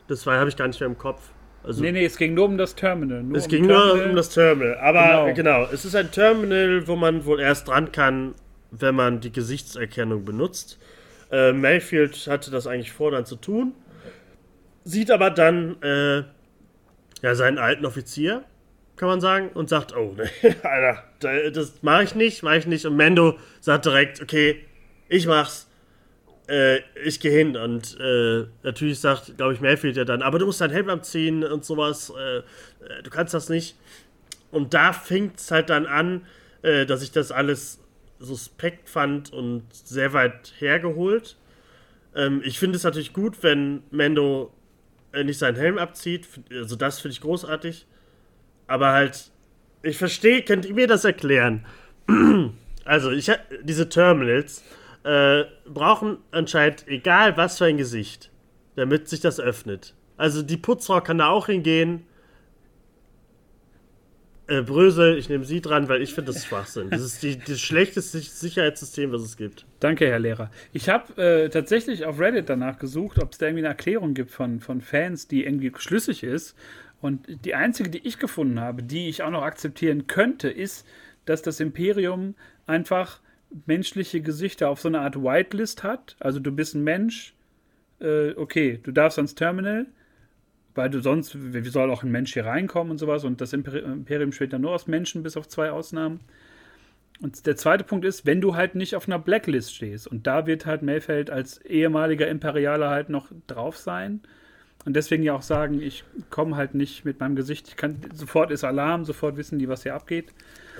Das habe ich gar nicht mehr im Kopf. Also Nee, nee, es ging nur um das Terminal. Es um ging Terminal. nur um das Terminal. Aber Genau. genau. es ist ein Terminal, wo man wohl erst dran kann, wenn man die Gesichtserkennung benutzt. Äh, Mayfield hatte das eigentlich vor, dann zu tun. Sieht aber dann äh, ja, seinen alten Offizier, kann man sagen, und sagt, oh, nee, [laughs] Alter, da- das mache ich nicht, mache ich nicht. Und Mando sagt direkt, okay, ich mach's. Äh, ich gehe hin und äh, natürlich sagt, glaube ich, Mayfield ja dann, aber du musst deinen Helm abziehen und sowas, äh, äh, du kannst das nicht. Und da fängt es halt dann an, äh, dass ich das alles suspekt fand und sehr weit hergeholt. Ähm, ich finde es natürlich gut, wenn Mando äh, nicht seinen Helm abzieht, also das finde ich großartig. Aber halt, ich verstehe, könnt ihr mir das erklären? [clears throat] Also, ich, diese Terminals äh, brauchen anscheinend egal was für ein Gesicht, damit sich das öffnet. Also, die Putzfrau kann da auch hingehen. äh, Brösel, ich nehme Sie dran, weil ich finde das Schwachsinn. Das ist die, das schlechteste Sicherheitssystem, was es gibt. Danke, Herr Lehrer. Ich habe äh, tatsächlich auf Reddit danach gesucht, ob es da irgendwie eine Erklärung gibt von, von Fans, die irgendwie schlüssig ist. Und die einzige, die ich gefunden habe, die ich auch noch akzeptieren könnte, ist, dass das Imperium einfach menschliche Gesichter auf so eine Art Whitelist hat. Also du bist ein Mensch, äh, okay, du darfst ans Terminal, weil du sonst, wie soll auch ein Mensch hier reinkommen und sowas? Und das Imperium steht ja nur aus Menschen, bis auf zwei Ausnahmen. Und der zweite Punkt ist, wenn du halt nicht auf einer Blacklist stehst. Und da wird halt Mayfeld als ehemaliger Imperialer halt noch drauf sein. Und deswegen ja auch sagen, ich komme halt nicht mit meinem Gesicht. Ich kann, sofort ist Alarm, sofort wissen die, was hier abgeht.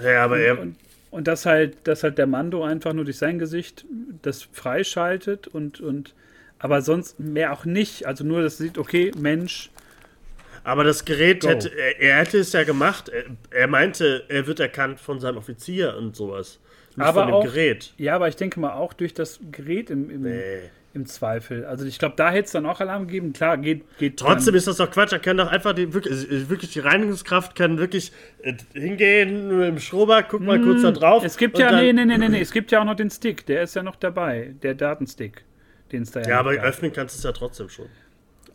Ja, aber er. Und, und dass halt, dass halt der Mando einfach nur durch sein Gesicht das freischaltet und, und aber sonst mehr auch nicht. Also nur, dass sieht, okay, Mensch, aber das Gerät hätte, er, er, hätte es ja gemacht. Er, er, meinte, er wird erkannt von seinem Offizier und sowas. Nicht aber von dem auch, Gerät. Ja, aber ich denke mal auch durch das Gerät im, im, nee. Im Zweifel. Also ich glaube, da hätte es dann auch Alarm gegeben. Klar, geht. geht Trotzdem ist das doch Quatsch. Er kann doch einfach die, wirklich, wirklich die Reinigungskraft kann wirklich äh, hingehen mit dem Schrubber, guck mal mmh, kurz da drauf. Es gibt ja, nee, nee, nee, nee, es gibt ja auch noch den Stick, der ist ja noch dabei, der Datenstick, den es da ja Ja, aber gab. öffnen kannst du es ja trotzdem schon.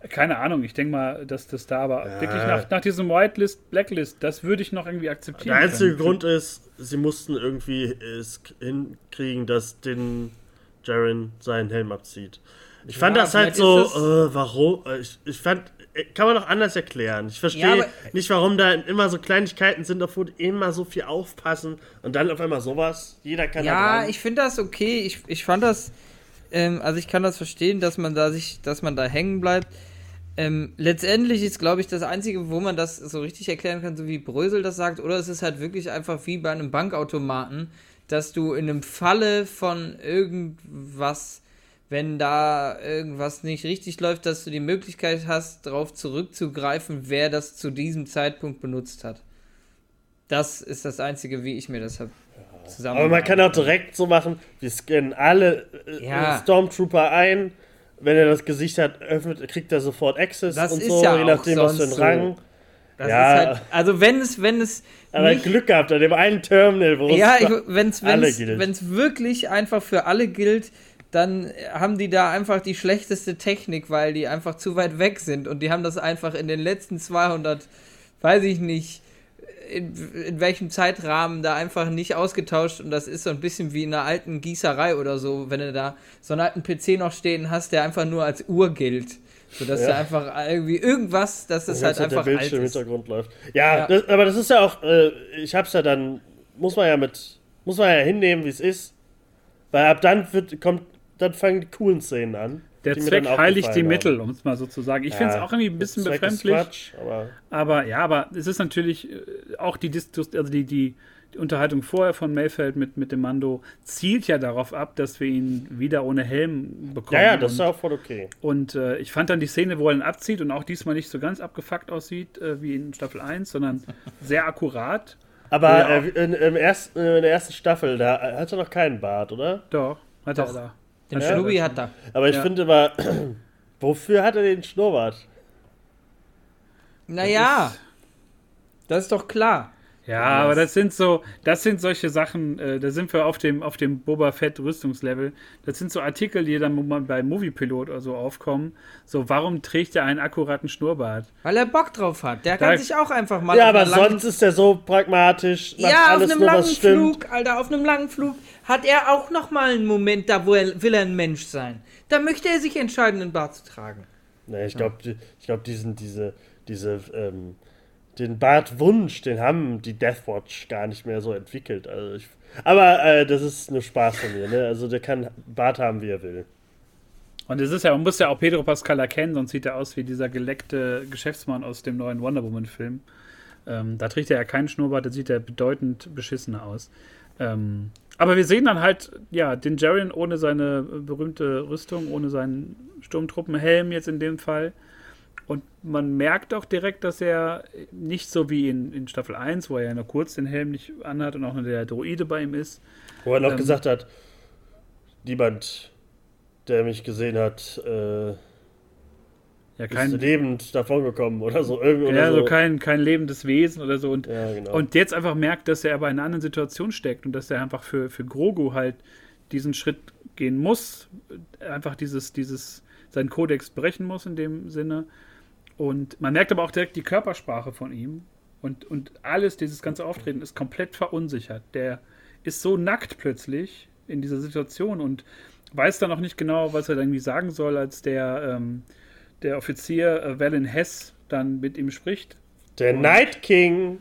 Keine Ahnung, ich denke mal, dass das da aber ja. wirklich nach, nach diesem Whitelist, Blacklist, das würde ich noch irgendwie akzeptieren. Der einzige können. Grund ist, sie mussten irgendwie es hinkriegen, dass den Jaren seinen Helm abzieht. Ich fand ja, das halt so, äh, warum? Äh, ich, ich fand, äh, kann man doch anders erklären. Ich verstehe ja, nicht, warum da immer so Kleinigkeiten sind, obwohl immer so viel aufpassen und dann auf einmal sowas. Jeder kann Ja, ich finde das okay. Ich, ich fand das, ähm, also ich kann das verstehen, dass man da sich, dass man da hängen bleibt. Ähm, letztendlich ist, glaube ich, das Einzige, wo man das so richtig erklären kann, so wie Brösel das sagt, oder es ist halt wirklich einfach wie bei einem Bankautomaten, dass du in einem Falle von irgendwas, wenn da irgendwas nicht richtig läuft, dass du die Möglichkeit hast, darauf zurückzugreifen, wer das zu diesem Zeitpunkt benutzt hat. Das ist das Einzige, wie ich mir das habe zusammen. Aber man kann auch direkt so machen, wir scannen alle äh, ja. Stormtrooper ein wenn er das Gesicht hat, öffnet, kriegt er sofort Access das und so, ja je nachdem, was für ein Rang. Das ja. Halt, also wenn es, wenn es. Aber nicht, Glück gehabt an dem einen Terminal, wo ja, es wenn es wirklich einfach für alle gilt, dann haben die da einfach die schlechteste Technik, weil die einfach zu weit weg sind und die haben das einfach in den letzten 200, weiß ich nicht, in, in welchem Zeitrahmen da einfach nicht ausgetauscht und das ist so ein bisschen wie in einer alten Gießerei oder so, wenn du da so einen alten PC noch stehen hast, der einfach nur als Uhr gilt. So dass ja. da einfach irgendwie irgendwas, dass das halt einfach der Bildschirm im Hintergrund läuft. Ja, ja. Das, aber das ist ja auch, äh, ich hab's ja dann, muss man ja mit, muss man ja hinnehmen, wie es ist. Weil ab dann wird, kommt, dann fangen die coolen Szenen an. Der Zweck heiligt die Mittel, um es mal so zu sagen. Ich ja, finde es auch irgendwie ein bisschen befremdlich. Quatsch, aber, aber, ja, aber es ist natürlich äh, auch die, also die, die, die Unterhaltung vorher von Mayfeld mit, mit dem Mando zielt ja darauf ab, dass wir ihn wieder ohne Helm bekommen. Ja, ja, das und, ist auch voll okay. Und äh, ich fand dann die Szene, wo er ihn abzieht und auch diesmal nicht so ganz abgefuckt aussieht äh, wie in Staffel 1, sondern [laughs] sehr akkurat. Aber äh, in, im ersten, in der ersten Staffel, da hat er noch keinen Bart, oder? Doch, hat Doch. er da. Den ja, Schnubi hat er. Aber ich ja. finde mal, [clears throat] wofür hat er den Schnurrbart? Naja, das, das ist doch klar. Ja, aber das sind so, das sind solche Sachen, äh, da sind wir auf dem, auf dem Boba Fett Rüstungslevel. Das sind so Artikel, die dann bei Moviepilot oder so aufkommen. So, warum trägt er einen akkuraten Schnurrbart? Weil er Bock drauf hat. Der da, kann sich auch einfach mal. Ja, aber sonst ist er so pragmatisch. Ja, auf einem langen Flug, Alter, auf einem langen Flug hat er auch noch mal einen Moment, da wo er will er ein Mensch sein. Da möchte er sich entscheiden, einen Bart zu tragen. Nee, ich glaube, ich glaube, diesen, diese, diese, ähm, den Bartwunsch, den haben die Deathwatch gar nicht mehr so entwickelt. Also ich, aber äh, das ist nur Spaß von mir, ne? Also der kann Bart haben, wie er will. Und es ist ja, man muss ja auch Pedro Pascal erkennen, sonst sieht er aus wie dieser geleckte Geschäftsmann aus dem neuen Wonder Woman-Film. Ähm, da trägt er ja keinen Schnurrbart, da sieht er bedeutend beschissener aus. Ähm, aber wir sehen dann halt, ja, den Jaren ohne seine berühmte Rüstung, ohne seinen Sturmtruppenhelm jetzt in dem Fall. Und man merkt auch direkt, dass er nicht so wie in, in Staffel 1, wo er ja nur kurz den Helm nicht anhat und auch nur der Droide bei ihm ist. Wo er noch ähm, gesagt hat, niemand, der mich gesehen hat, äh, ja, kein, ist lebend davongekommen oder so. Irgendwie ja, so. so kein, kein lebendes Wesen oder so. Und, ja, genau. und jetzt einfach merkt, dass er aber in einer anderen Situation steckt und dass er einfach für, für Grogu halt diesen Schritt gehen muss, einfach dieses, dieses, seinen Kodex brechen muss in dem Sinne. Und man merkt aber auch direkt die Körpersprache von ihm. Und, und alles, dieses ganze Auftreten ist komplett verunsichert. Der ist so nackt plötzlich in dieser Situation und weiß dann auch nicht genau, was er irgendwie sagen soll, als der, ähm, der Offizier äh, Valen Hess dann mit ihm spricht. Der und Night King.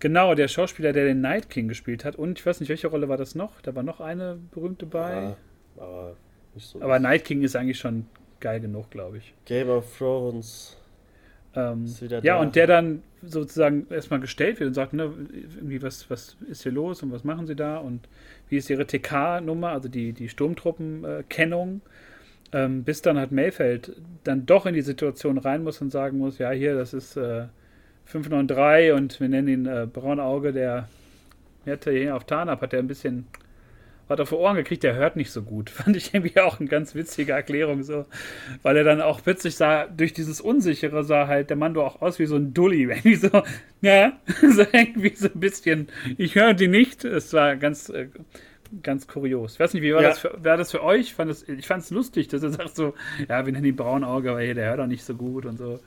Genau, der Schauspieler, der den Night King gespielt hat. Und ich weiß nicht, welche Rolle war das noch? Da war noch eine berühmte bei. Ja, aber nicht so. Aber Night King ist eigentlich schon geil genug, glaube ich. Game of Thrones. Ähm, ja, und der dann sozusagen erstmal gestellt wird und sagt, ne, irgendwie, was, was ist hier los und was machen sie da und wie ist ihre TK-Nummer, also die, die Sturmtruppenkennung, ähm, bis dann halt Mayfeld dann doch in die Situation rein muss und sagen muss, ja, hier, das ist äh, 593 und wir nennen ihn äh, Braunauge, der hätte hier auf Tarnab, hat er ein bisschen hat er vor Ohren gekriegt, der hört nicht so gut. [laughs] Fand ich irgendwie auch eine ganz witzige Erklärung so. Weil er dann auch plötzlich sah, durch dieses Unsichere sah halt der Mando auch aus wie so ein Dulli. [laughs] Irgendwie so, ja, [laughs] so irgendwie so ein bisschen, ich höre die nicht. Es war ganz, äh, ganz kurios. Ich weiß nicht, wie war, ja. das, für, war das für euch? Fand das, ich fand es lustig, dass er sagt so, ja, wir nennen ihn Braunauge, aber hey, der hört auch nicht so gut und so.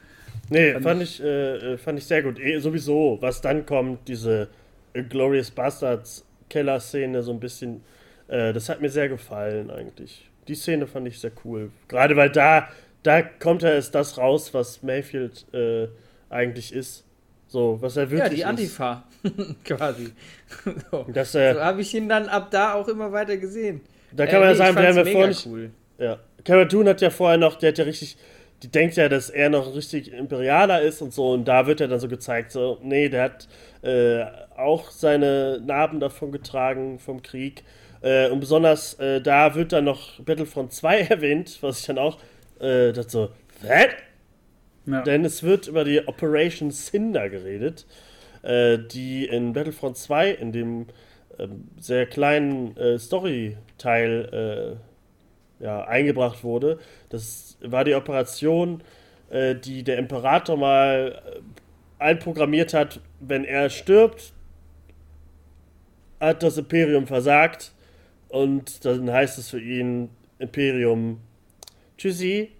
Nee, fand, fand ich, äh, fand ich sehr gut. Eh, sowieso, was dann kommt, diese Glorious Bastards Keller-Szene so ein bisschen äh, das hat mir sehr gefallen eigentlich. Die Szene fand ich sehr cool. Gerade weil da, da kommt ja erst das raus, was Mayfield äh, eigentlich ist. So, was er wirklich ist. Ja, die Antifa, [laughs] quasi. so so habe ich ihn dann ab da auch immer weiter gesehen. Da kann äh, man ja sagen, wir haben ja vorhin. Cool. Ja. Cara Dune hat ja vorher noch, der hat ja richtig, die denkt ja, dass er noch richtig Imperialer ist und so, und da wird er dann so gezeigt, so, nee, der hat äh, auch seine Narben davon getragen vom Krieg äh, und besonders äh, da wird dann noch Battlefront 2 [laughs] erwähnt, was ich dann auch äh, dachte so? Ja. Denn es wird über die Operation Cinder geredet, äh, die in Battlefront 2 in dem ähm, sehr kleinen äh, Story-Teil äh, ja, eingebracht wurde. Das war die Operation, äh, die der Imperator mal einprogrammiert hat, wenn er stirbt, hat das Imperium versagt und dann heißt es für ihn Imperium Tschüssi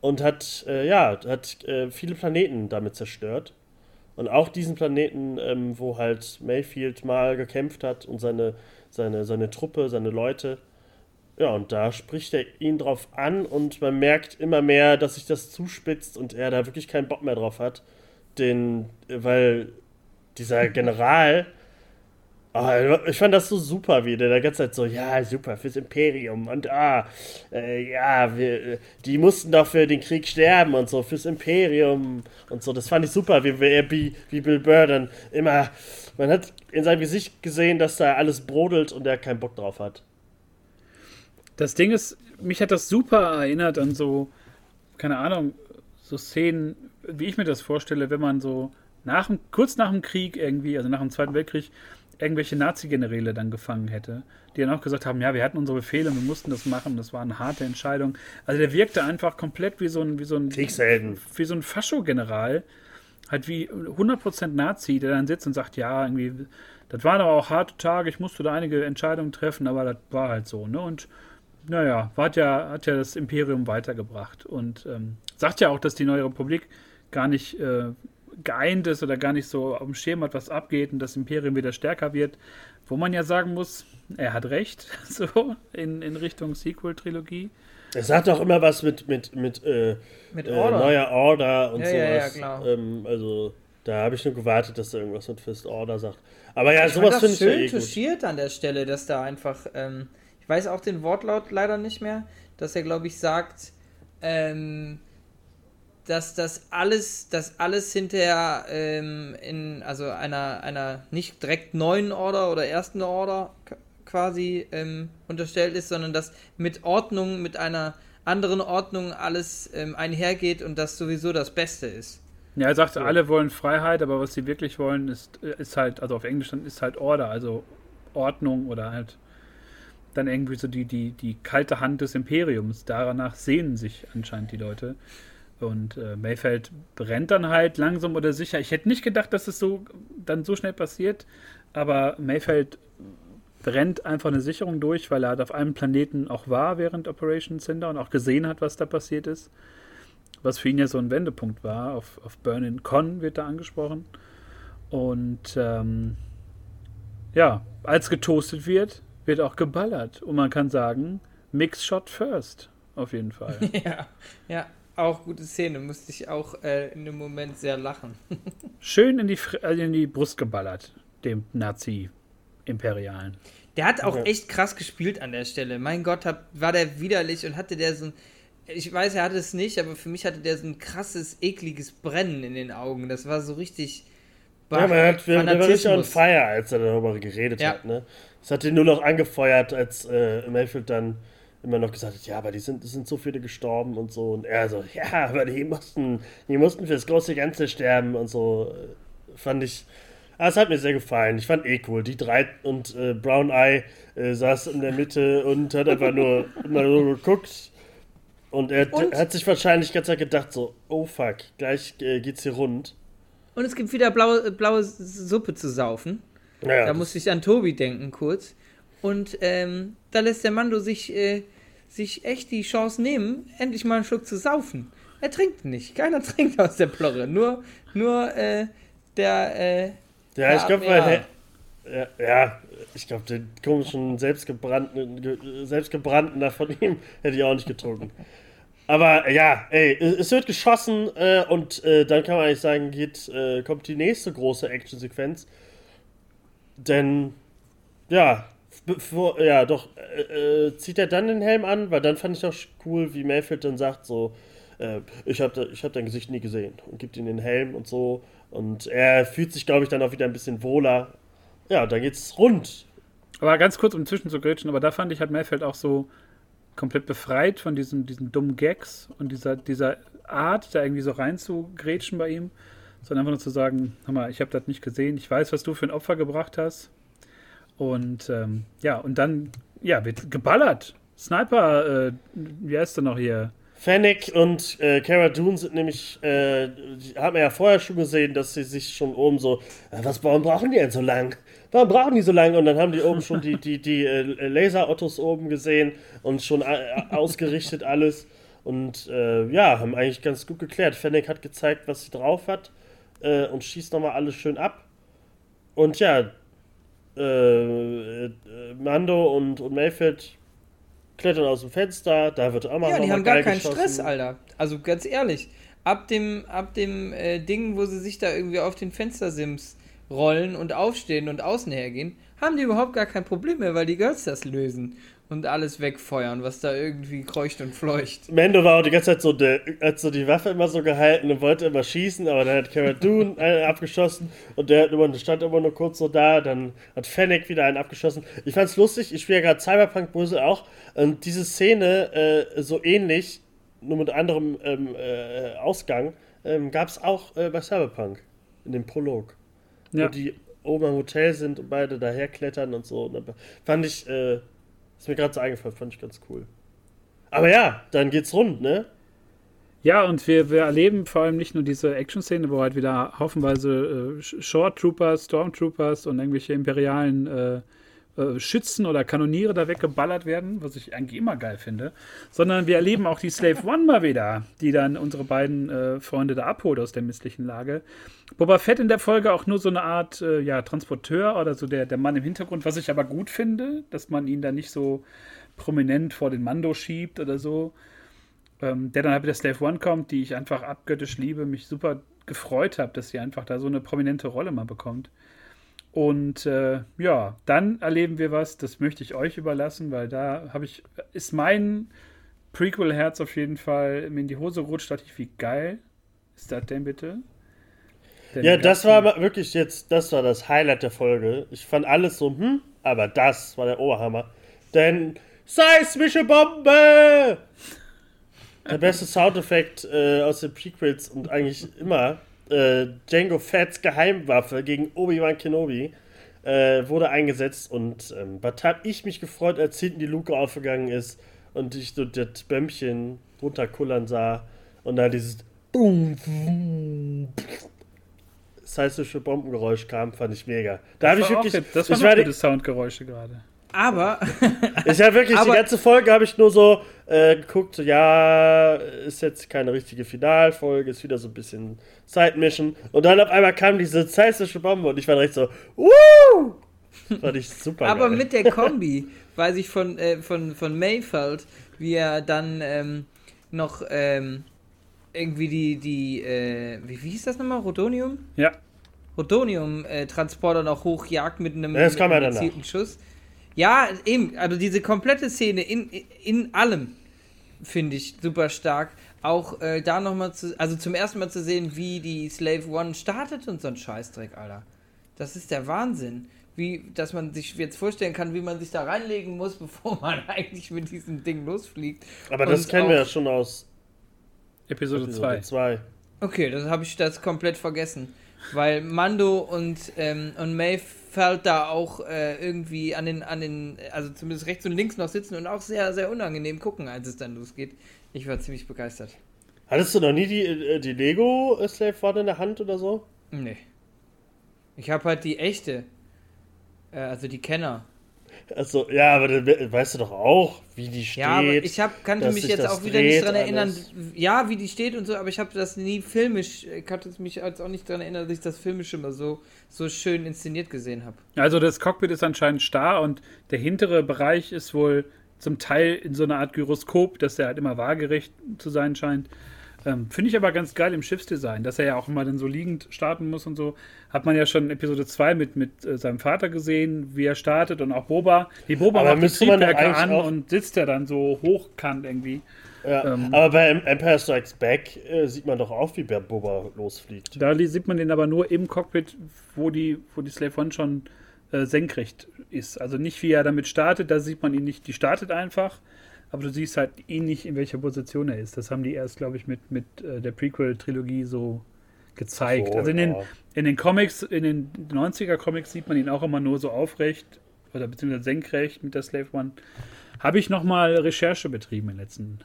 und hat, äh, ja, hat äh, viele Planeten damit zerstört. Und auch diesen Planeten, ähm, wo halt Mayfield mal gekämpft hat und seine, seine, seine Truppe, seine Leute. Ja, und da spricht er ihn drauf an und man merkt immer mehr, dass sich das zuspitzt und er da wirklich keinen Bock mehr drauf hat. Den, weil dieser General Oh, ich fand das so super, wie der die ganze Zeit so, ja, super, fürs Imperium und ah, äh, ja, wir, die mussten doch für den Krieg sterben und so, fürs Imperium und so. Das fand ich super, wie, wie, wie Bill Burr dann immer, man hat in seinem Gesicht gesehen, dass da alles brodelt und er keinen Bock drauf hat. Das Ding ist, mich hat das super erinnert an so, keine Ahnung, so Szenen, wie ich mir das vorstelle, wenn man so nach, kurz nach dem Krieg irgendwie, also nach dem Zweiten Weltkrieg, irgendwelche Nazi-Generäle dann gefangen hätte, die dann auch gesagt haben, ja, wir hatten unsere Befehle wir mussten das machen, das war eine harte Entscheidung. Also der wirkte einfach komplett wie so ein, wie so ein Kriegshelden. Wie so ein Fascho-General, halt wie 100% Nazi, der dann sitzt und sagt, ja, irgendwie, das waren aber auch harte Tage, ich musste da einige Entscheidungen treffen, aber das war halt so, ne? Und naja, hat ja, hat ja das Imperium weitergebracht und ähm, sagt ja auch, dass die neue Republik gar nicht äh, geeint ist oder gar nicht so auf dem Schirm hat, was abgeht und das Imperium wieder stärker wird. Wo man ja sagen muss, er hat recht, [laughs] so in, in Richtung Sequel-Trilogie. Er sagt auch immer was mit, mit, mit, äh, mit äh, Order. Äh, neuer Order und ja, sowas. Ja, ja, ähm, also da habe ich nur gewartet, dass er irgendwas mit Fist Order sagt. Aber ja, ich sowas finde ich schön ja eh touchiert an der Stelle, dass da einfach, ähm, ich weiß auch den Wortlaut leider nicht mehr, dass er, glaube ich, sagt, ähm, dass das alles, dass alles hinterher ähm, in also einer, einer nicht direkt neuen Order oder ersten Order quasi ähm, unterstellt ist, sondern dass mit Ordnung, mit einer anderen Ordnung alles ähm, einhergeht und das sowieso das Beste ist. Ja, er sagt, so. alle wollen Freiheit, aber was sie wirklich wollen, ist, ist halt, also auf Englisch dann ist halt Order, also Ordnung oder halt dann irgendwie so die, die, die kalte Hand des Imperiums. Danach sehnen sich anscheinend die Leute. Und äh, Mayfeld brennt dann halt langsam oder sicher. Ich hätte nicht gedacht, dass es so dann so schnell passiert, aber Mayfeld brennt einfach eine Sicherung durch, weil er halt auf einem Planeten auch war während Operation Cinder und auch gesehen hat, was da passiert ist. Was für ihn ja so ein Wendepunkt war. Auf, auf Burn-in Con wird da angesprochen. Und ähm, ja, als getoastet wird, wird auch geballert. Und man kann sagen, Mix Shot first. Auf jeden Fall. [laughs] ja, ja, auch gute Szene. Musste ich auch äh, in dem Moment sehr lachen. [laughs] Schön in die, äh, in die Brust geballert, dem Nazi-Imperialen. Der hat auch echt krass gespielt an der Stelle. Mein Gott, hab, war der widerlich und hatte der so ein. Ich weiß, er hatte es nicht, aber für mich hatte der so ein krasses, ekliges Brennen in den Augen. Das war so richtig. Ja, man hat, der war richtig on fire, als er darüber geredet ja. hat. Ne? Das hat ihn nur noch angefeuert, als äh, Mayfield dann immer noch gesagt hat, ja, aber die sind, es sind so viele gestorben und so. Und er so, ja, aber die mussten, die mussten fürs große Ganze sterben und so. Fand ich, ah, es hat mir sehr gefallen. Ich fand eh cool. Die drei und äh, Brown Eye äh, saß in der Mitte und hat einfach nur immer so geguckt. Und er und? hat sich wahrscheinlich ganz gedacht, so, oh fuck, gleich äh, geht's hier rund. Und es gibt wieder blaue, blaue Suppe zu saufen. Ja, da musste ich an Tobi denken kurz. Und ähm, da lässt der Mando sich, äh, sich echt die Chance nehmen, endlich mal einen Schluck zu saufen. Er trinkt nicht. Keiner [laughs] trinkt aus der Plorre. Nur, nur äh, der. Äh, ja, ich glaube, weil. Ja, ja, ich glaube, den komischen selbstgebrannten, selbstgebrannten da von ihm [laughs] hätte ich auch nicht getrunken. Aber ja, ey, es wird geschossen äh, und äh, dann kann man eigentlich sagen, geht, äh, kommt die nächste große Actionsequenz. Denn, ja, bevor, ja, doch, äh, äh, zieht er dann den Helm an, weil dann fand ich auch cool, wie Mayfield dann sagt, so, äh, ich habe hab dein Gesicht nie gesehen und gibt ihm den Helm und so. Und er fühlt sich, glaube ich, dann auch wieder ein bisschen wohler. Ja, dann geht's rund. Aber ganz kurz, um zwischen zu grätschen, aber da fand ich, hat Mayfield auch so komplett befreit von diesen, diesen dummen Gags und dieser, dieser Art, da irgendwie so rein zu grätschen bei ihm, sondern einfach nur zu sagen, hör mal, ich habe das nicht gesehen, ich weiß, was du für ein Opfer gebracht hast und ähm, ja, und dann ja, wird geballert. Sniper, äh, wie heißt der noch hier? Fennec und äh, Cara Dune sind nämlich, äh, haben wir ja vorher schon gesehen, dass sie sich schon oben so, äh, was, warum brauchen die denn so lang? Warum brauchen die so lange? Und dann haben die oben schon die, die, die äh, Laser-Ottos oben gesehen und schon äh, ausgerichtet alles. Und äh, ja, haben eigentlich ganz gut geklärt. Fennec hat gezeigt, was sie drauf hat und schießt nochmal alles schön ab. Und ja, äh, äh, Mando und, und Mayfield klettern aus dem Fenster, da wird auch mal Ja, die haben gar keinen geschossen. Stress, Alter. Also ganz ehrlich, ab dem, ab dem äh, Ding, wo sie sich da irgendwie auf den Fenstersims rollen und aufstehen und außen hergehen, haben die überhaupt gar kein Problem mehr, weil die Girls das lösen und alles wegfeuern, was da irgendwie kreucht und fleucht. Mendo war auch die ganze Zeit so, der, hat so die Waffe immer so gehalten und wollte immer schießen, aber dann hat Cara [laughs] Dune einen abgeschossen und der immer, stand immer nur kurz so da, dann hat Fennec wieder einen abgeschossen. Ich fand's lustig, ich spiele ja gerade Cyberpunk Böse auch und diese Szene äh, so ähnlich, nur mit anderem ähm, äh, Ausgang, ähm, gab es auch äh, bei Cyberpunk in dem Prolog. Ja. Wo die oben im Hotel sind und beide daherklettern und so. Und fand ich, äh, ist mir gerade so eingefallen, fand ich ganz cool. Aber ja, dann geht's rund, ne? Ja, und wir, wir erleben vor allem nicht nur diese Action-Szene, wo halt wieder haufenweise äh, Short Troopers, Stormtroopers und irgendwelche imperialen äh, äh, Schützen oder Kanoniere da weggeballert werden, was ich eigentlich immer geil finde, sondern wir erleben auch die Slave One mal wieder, die dann unsere beiden äh, Freunde da abholt aus der misslichen Lage. Boba Fett in der Folge auch nur so eine Art äh, ja, Transporteur oder so der, der Mann im Hintergrund, was ich aber gut finde, dass man ihn da nicht so prominent vor den Mando schiebt oder so. Ähm, der dann halt wieder Slave One kommt, die ich einfach abgöttisch liebe, mich super gefreut habe, dass sie einfach da so eine prominente Rolle mal bekommt. Und äh, ja, dann erleben wir was, das möchte ich euch überlassen, weil da habe ich, ist mein Prequel-Herz auf jeden Fall in die Hose gerutscht, dachte ich, wie geil ist das denn bitte? Denn ja, das war wirklich jetzt, das war das Highlight der Folge. Ich fand alles so, hm, aber das war der Oberhammer. Denn seismische Bombe! Der beste Soundeffekt äh, aus den Prequels und eigentlich immer äh, Django Fett's Geheimwaffe gegen Obi-Wan Kenobi äh, wurde eingesetzt und ähm, was hab ich mich gefreut, als hinten die Luke aufgegangen ist und ich so das Bämmchen runterkullern sah und dann dieses Boom, boom. Seismische Bombengeräusch kam, fand ich mega. Da habe ich wirklich. Auch, das ich waren gute Soundgeräusche gerade. Aber. ich habe wirklich die ganze Folge habe ich nur so äh, geguckt, so, ja, ist jetzt keine richtige Finalfolge, ist wieder so ein bisschen Zeitmischen. Und dann auf einmal kam diese seismische Bombe und ich war direkt so, Wuh! Fand ich super. Aber geil. mit der Kombi weiß ich von, äh, von, von Mayfeld, wie er dann ähm, noch ähm, irgendwie die, die äh, wie, wie hieß das nochmal? Rodonium? Ja. Rodonium-Transporter noch hochjagt mit einem, Ja, das mit kam ja danach. Schuss. Ja, eben, also diese komplette Szene in, in allem finde ich super stark. Auch äh, da nochmal zu, also zum ersten Mal zu sehen, wie die Slave One startet und so ein Scheißdreck, Alter. Das ist der Wahnsinn. Wie, dass man sich jetzt vorstellen kann, wie man sich da reinlegen muss, [laughs] bevor man eigentlich mit diesem Ding losfliegt. Aber das Und kennen wir ja schon aus Episode 2. Episode 2. Okay, das habe ich das komplett vergessen. Weil Mando und, ähm, und May fällt da auch äh, irgendwie an den, an den, also zumindest rechts und links noch sitzen und auch sehr, sehr unangenehm gucken, als es dann losgeht. Ich war ziemlich begeistert. Hattest du noch nie die, äh, die Lego Slave One in der Hand oder so? Nee. Ich habe halt die echte. Äh, also die Kenner. Also, ja, aber dann we- weißt du doch auch, wie die steht. Ja, aber ich hab, kannte mich jetzt auch wieder nicht dran erinnern, alles. ja, wie die steht und so, aber ich habe das nie filmisch, ich kannte mich jetzt auch nicht dran erinnern, dass ich das filmisch immer so, so schön inszeniert gesehen habe. Also das Cockpit ist anscheinend starr und der hintere Bereich ist wohl zum Teil in so einer Art Gyroskop, dass der halt immer waagerecht zu sein scheint. Ähm, Finde ich aber ganz geil im Schiffsdesign, dass er ja auch immer dann so liegend starten muss und so. Hat man ja schon in Episode 2 mit, mit äh, seinem Vater gesehen, wie er startet und auch Boba. Die Boba Aber macht die Triebwerke an und sitzt ja dann so hochkant irgendwie. Ja, Ähm. aber bei Em- Empire Strikes Back äh, sieht man doch auch, wie Boba losfliegt. Da sieht man den aber nur im Cockpit, wo die, wo die Slave One schon äh, senkrecht ist. Also nicht wie er damit startet, da sieht man ihn nicht, die startet einfach, aber du siehst halt ihn nicht, in welcher Position er ist. Das haben die erst, glaube ich, mit, mit äh, der Prequel-Trilogie so gezeigt. So, also in den, ja. in den Comics, in den 90er-Comics sieht man ihn auch immer nur so aufrecht oder beziehungsweise senkrecht mit der Slave One. Habe ich nochmal Recherche betrieben in den letzten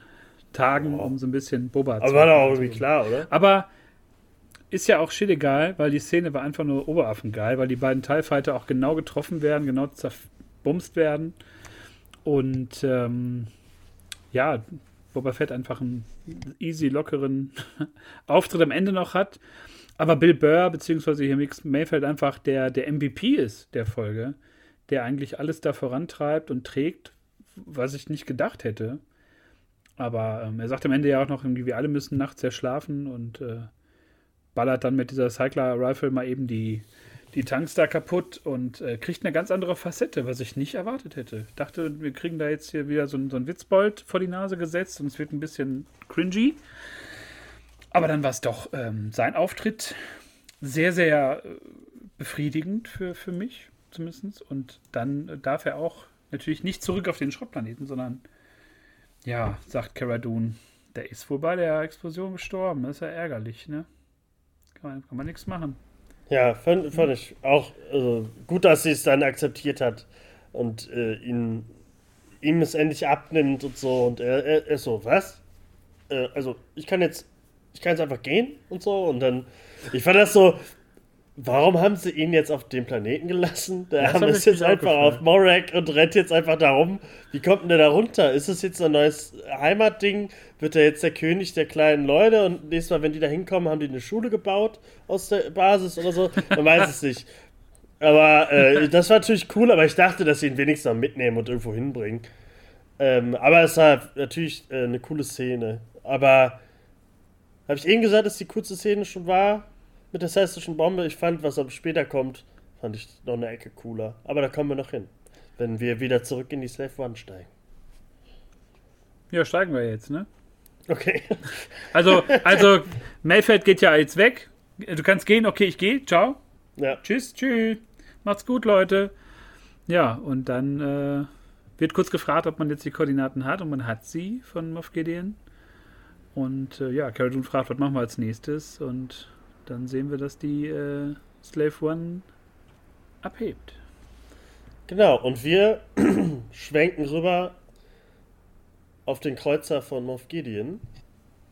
Tagen, Wow. um so ein bisschen Boba Aber war doch auch zu irgendwie klar, oder? aber ist ja auch shit egal, weil die Szene war einfach nur oberaffengeil, weil die beiden TIE Fighter auch genau getroffen werden, genau zerbumst werden. Und ähm, ja, Boba Fett einfach einen easy, lockeren [laughs] Auftritt am Ende noch hat. Aber Bill Burr, beziehungsweise hier Mix Mayfeld einfach der, der MVP ist der Folge, der eigentlich alles da vorantreibt und trägt, was ich nicht gedacht hätte. Aber ähm, er sagt am Ende ja auch noch, wir alle müssen nachts ja schlafen und äh, ballert dann mit dieser Cycler Rifle mal eben die, die Tanks da kaputt und äh, kriegt eine ganz andere Facette, was ich nicht erwartet hätte. Ich dachte, wir kriegen da jetzt hier wieder so, so ein Witzbold vor die Nase gesetzt und es wird ein bisschen cringy. Aber dann war es doch ähm, sein Auftritt sehr, sehr äh, befriedigend für, für mich zumindest. Und dann äh, darf er auch natürlich nicht zurück auf den Schrottplaneten, sondern ja, sagt Cara Dune, der ist wohl bei der Explosion gestorben. Das ist ja ärgerlich, ne? Kann man, kann man nichts machen. Ja, fand, fand ich auch also, gut, dass sie es dann akzeptiert hat und äh, ihn, ihm es endlich abnimmt und so. Und er, er, er so, was? Äh, also, ich kann jetzt, ich kann jetzt einfach gehen und so. Und dann, ich fand das so, warum haben sie ihn jetzt auf den Planeten gelassen? Der hab ist jetzt einfach gefragt. auf Morak und rennt jetzt einfach da rum. Wie kommt denn der da runter? Ist es jetzt ein neues Heimatding? Wird er jetzt der König der kleinen Leute? Und nächstes Mal, wenn die da hinkommen, haben die eine Schule gebaut aus der Basis oder so? Man weiß es nicht. Aber äh, das war natürlich cool, aber ich dachte, dass sie ihn wenigstens noch mitnehmen und irgendwo hinbringen. Ähm, aber es war natürlich äh, eine coole Szene. Aber habe ich eben gesagt, dass die kurze Szene schon war mit der seistischen Bombe? Ich fand, was aber später kommt, fand ich noch eine Ecke cooler. Aber da kommen wir noch hin, wenn wir wieder zurück in die Slave One steigen. Ja, steigen wir jetzt, ne? Okay. Also, also Mayfeld geht ja jetzt weg. Du kannst gehen, okay, ich gehe. Ciao. Ja. Tschüss, tschüss. Macht's gut, Leute. Ja, und dann äh, wird kurz gefragt, ob man jetzt die Koordinaten hat und man hat sie von Moff Gideon. Und äh, ja, Dune fragt, was machen wir als nächstes? Und dann sehen wir, dass die äh, Slave One abhebt. Genau, und wir [clears throat] schwenken rüber auf den Kreuzer von Moff Gideon.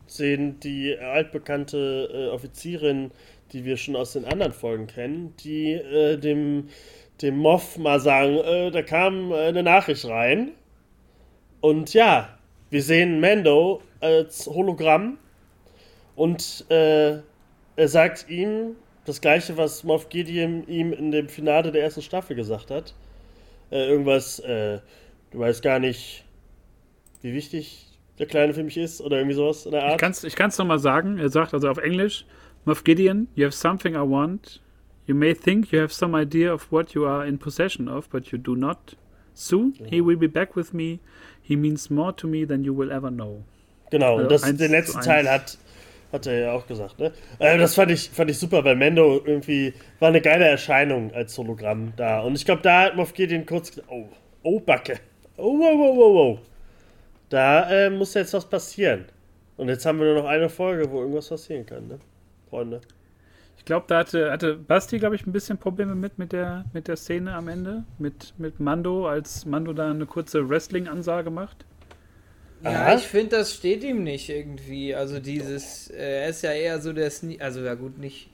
sehen die altbekannte äh, Offizierin, die wir schon aus den anderen Folgen kennen, die äh, dem, dem Moff mal sagen, äh, da kam äh, eine Nachricht rein. Und ja, wir sehen Mando als Hologramm und äh, er sagt ihm das gleiche, was Moff Gideon ihm in dem Finale der ersten Staffel gesagt hat. Äh, irgendwas, du weißt gar nicht, wie wichtig der Kleine für mich ist oder irgendwie sowas in der Art. Ich kann es nochmal sagen. Er sagt also auf Englisch, Moff Gideon, you have something I want. You may think you have some idea of what you are in possession of, but you do not. Soon he will be back with me. He means more to me than you will ever know. Genau, also und das, den letzten Teil hat, hat er ja auch gesagt. Ne? Äh, das fand ich, fand ich super, weil Mendo irgendwie war eine geile Erscheinung als Hologramm da. Und ich glaube, da hat Moff Gideon kurz gesagt, oh, oh, Backe. Oh, wow, wow, wow, wow. Da äh, muss jetzt was passieren. Und jetzt haben wir nur noch eine Folge, wo irgendwas passieren kann, ne? Freunde. Ich glaube, da hatte, hatte Basti, glaube ich, ein bisschen Probleme mit, mit, der, mit der Szene am Ende. Mit, mit Mando, als Mando da eine kurze Wrestling-Ansage macht. Ja, Aha. ich finde, das steht ihm nicht irgendwie. Also dieses, äh, er ist ja eher so der Sne also ja gut, nicht,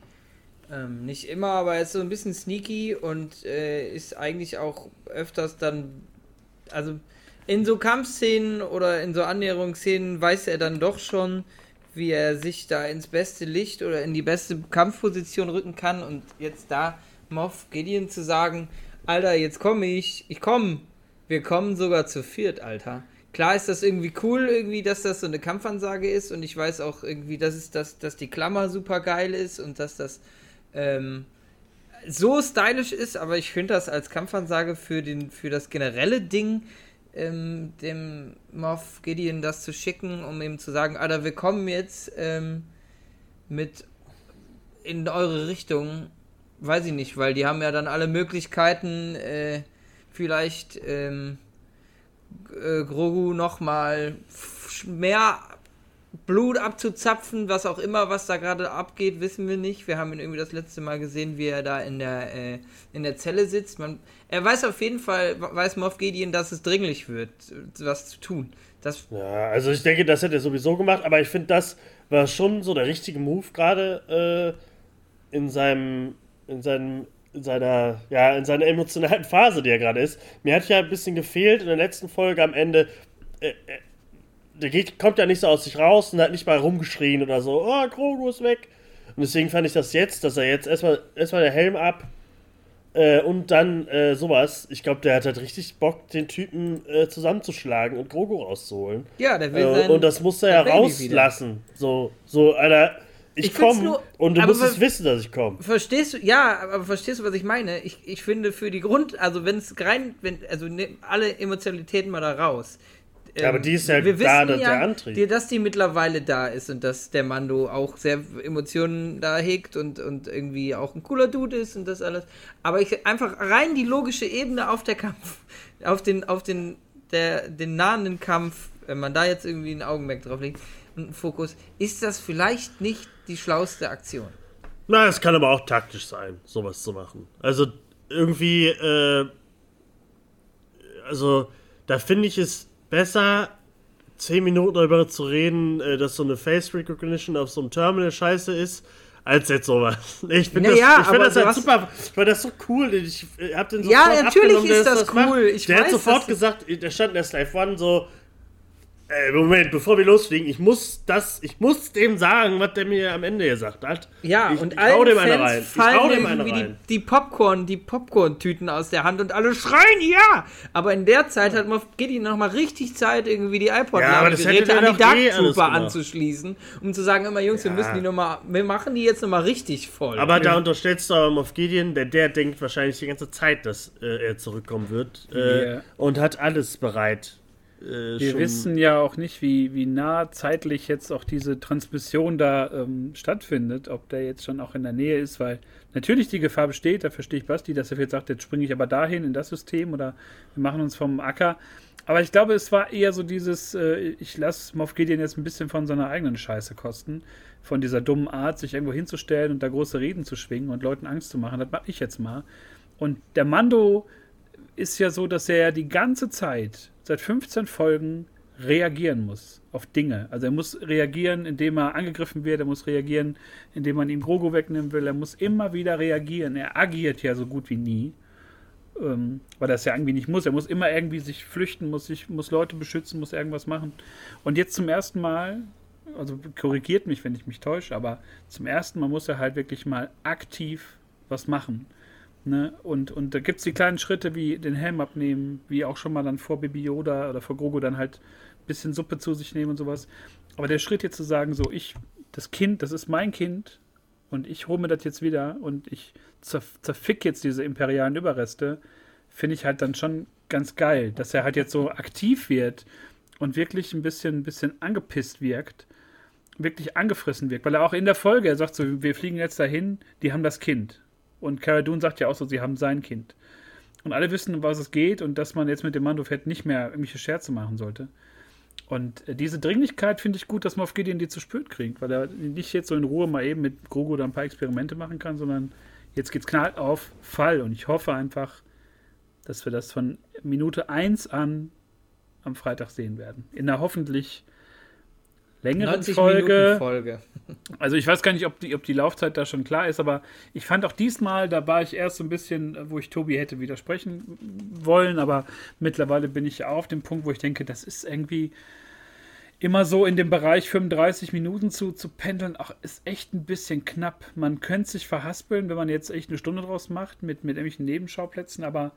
ähm, nicht immer, aber er ist so ein bisschen sneaky und äh, ist eigentlich auch öfters dann, also in so Kampfszenen oder in so Annäherungsszenen weiß er dann doch schon, wie er sich da ins beste Licht oder in die beste Kampfposition rücken kann. Und jetzt da Moff Gideon zu sagen, Alter, jetzt komme ich, ich komme. Wir kommen sogar zu viert, Alter. Klar ist das irgendwie cool, irgendwie, dass das so eine Kampfansage ist und ich weiß auch irgendwie, dass es das, dass die Klammer super geil ist und dass das ähm, so stylisch ist, aber ich finde das als Kampfansage für den, für das generelle Ding ähm, dem Moff Gideon das zu schicken, um ihm zu sagen, Alter, wir kommen jetzt ähm, mit in eure Richtung. Weiß ich nicht, weil die haben ja dann alle Möglichkeiten, äh, vielleicht ähm, äh, Grogu nochmal mehr Blut abzuzapfen, was auch immer, was da gerade abgeht, wissen wir nicht. Wir haben ihn irgendwie das letzte Mal gesehen, wie er da in der, äh, in der Zelle sitzt. Man, er weiß auf jeden Fall, weiß Moff Gideon, dass es dringlich wird, was zu tun. Das ja, also ich denke, das hätte er sowieso gemacht, aber ich finde, das war schon so der richtige Move gerade äh, in seinem, in seinem in seiner, ja, in seiner emotionalen Phase, die er gerade ist. Mir hat ja ein bisschen gefehlt in der letzten Folge am Ende. Äh, äh der geht, kommt ja nicht so aus sich raus und hat nicht mal rumgeschrien oder so, oh, Grogu ist weg. Und deswegen fand ich das jetzt, dass er jetzt erstmal, erstmal der Helm ab äh, und dann äh, sowas. Ich glaube, der hat halt richtig Bock, den Typen äh, zusammenzuschlagen und Grogu rauszuholen. Ja, der will äh, sein, Und das muss er ja rauslassen. So, so, Alter. Ich, ich komme und du musst es wissen, dass ich komme. Verstehst du, ja, aber verstehst du, was ich meine? Ich, ich finde für die Grund, also wenn es rein, wenn, also ne, alle Emotionalitäten mal da raus ja, aber ähm, die ist ja wir da, wissen ja, der Antrieb. dass die mittlerweile da ist und dass der Mando auch sehr Emotionen da hegt und, und irgendwie auch ein cooler Dude ist und das alles. Aber ich einfach rein die logische Ebene auf der Kampf, auf den, auf den, der, den nahenden Kampf, wenn man da jetzt irgendwie ein Augenmerk drauf legt und einen Fokus, ist das vielleicht nicht die schlauste Aktion. Na, es kann aber auch taktisch sein, sowas zu machen. Also irgendwie, äh, also da finde ich es besser, 10 Minuten darüber zu reden, äh, dass so eine Face Recognition auf so einem Terminal scheiße ist, als jetzt sowas. [laughs] Ich finde naja, das, ich find das halt super. Ich fand das so cool. Ich hab den sofort Ja, natürlich ist das, das cool. Ich der weiß, hat sofort gesagt, der stand in der Slide One so, Ey, Moment, bevor wir losfliegen, ich muss das, ich muss dem sagen, was der mir am Ende gesagt hat. Ja, ich, und ich hau dem einer rein. Ich hau dem einer rein. Die, die Popcorn, die Popcorn-Tüten aus der Hand und alle schreien ja. Aber in der Zeit hat Moff Gideon noch mal richtig Zeit, irgendwie die iPod-Geräte ja, an die Dark eh Trooper anzuschließen, um zu sagen, immer Jungs, ja. wir müssen die noch mal, wir machen die jetzt noch mal richtig voll. Aber da unterstellst du aber Moff Gideon, der, der denkt wahrscheinlich die ganze Zeit, dass äh, er zurückkommen wird äh, yeah. und hat alles bereit äh, Wir wissen ja auch nicht, wie, wie nah zeitlich jetzt auch diese Transmission da ähm, stattfindet, ob der jetzt schon auch in der Nähe ist, weil natürlich die Gefahr besteht, da verstehe ich Basti, dass er jetzt sagt, jetzt springe ich aber dahin in das System oder wir machen uns vom Acker. Aber ich glaube, es war eher so dieses, äh, ich lasse Moff Gideon jetzt ein bisschen von seiner eigenen Scheiße kosten, von dieser dummen Art, sich irgendwo hinzustellen und da große Reden zu schwingen und Leuten Angst zu machen. Das mache ich jetzt mal. Und der Mando ist ja so, dass er ja die ganze Zeit seit 15 Folgen reagieren muss auf Dinge. Also er muss reagieren, indem er angegriffen wird, er muss reagieren, indem man ihm Grogu wegnehmen will, er muss immer wieder reagieren. Er agiert ja so gut wie nie. Ähm, weil er es ja irgendwie nicht muss. Er muss immer irgendwie sich flüchten, muss sich, muss Leute beschützen, muss irgendwas machen. Und jetzt zum ersten Mal, also korrigiert mich, wenn ich mich täusche, aber zum ersten Mal muss er halt wirklich mal aktiv was machen. Ne? Und, und da gibt es die kleinen Schritte wie den Helm abnehmen, wie auch schon mal dann vor Baby Yoda oder vor Grogu dann halt ein bisschen Suppe zu sich nehmen und sowas. Aber der Schritt jetzt zu sagen, so ich, das Kind, das ist mein Kind und ich hole mir das jetzt wieder und ich zerfick jetzt diese imperialen Überreste, finde ich halt dann schon ganz geil, dass er halt jetzt so aktiv wird und wirklich ein bisschen, ein bisschen angepisst wirkt, wirklich angefressen wirkt, weil er auch in der Folge, er sagt so, wir fliegen jetzt dahin, die haben das Kind. Und Cara Dune sagt ja auch so, sie haben sein Kind. Und alle wissen, um was es geht und dass man jetzt mit dem Mando-Fett nicht mehr irgendwelche Scherze machen sollte. Und äh, diese Dringlichkeit finde ich gut, dass Moff Gideon die zu spürt kriegt, weil er nicht jetzt so in Ruhe mal eben mit Grogu da ein paar Experimente machen kann, sondern jetzt geht's knallt auf Fall. Und ich hoffe einfach, dass wir das von Minute 1 an am Freitag sehen werden. In einer hoffentlich längeren Folge. Folge. [laughs] Also ich weiß gar nicht, ob die, ob die Laufzeit da schon klar ist, aber ich fand auch diesmal, da war ich erst so ein bisschen, wo ich Tobi hätte widersprechen wollen, aber mittlerweile bin ich auf dem Punkt, wo ich denke, das ist irgendwie immer so in dem Bereich 35 Minuten zu, zu pendeln, auch ist echt ein bisschen knapp. Man könnte sich verhaspeln, wenn man jetzt echt eine Stunde draus macht mit, mit irgendwelchen Nebenschauplätzen, aber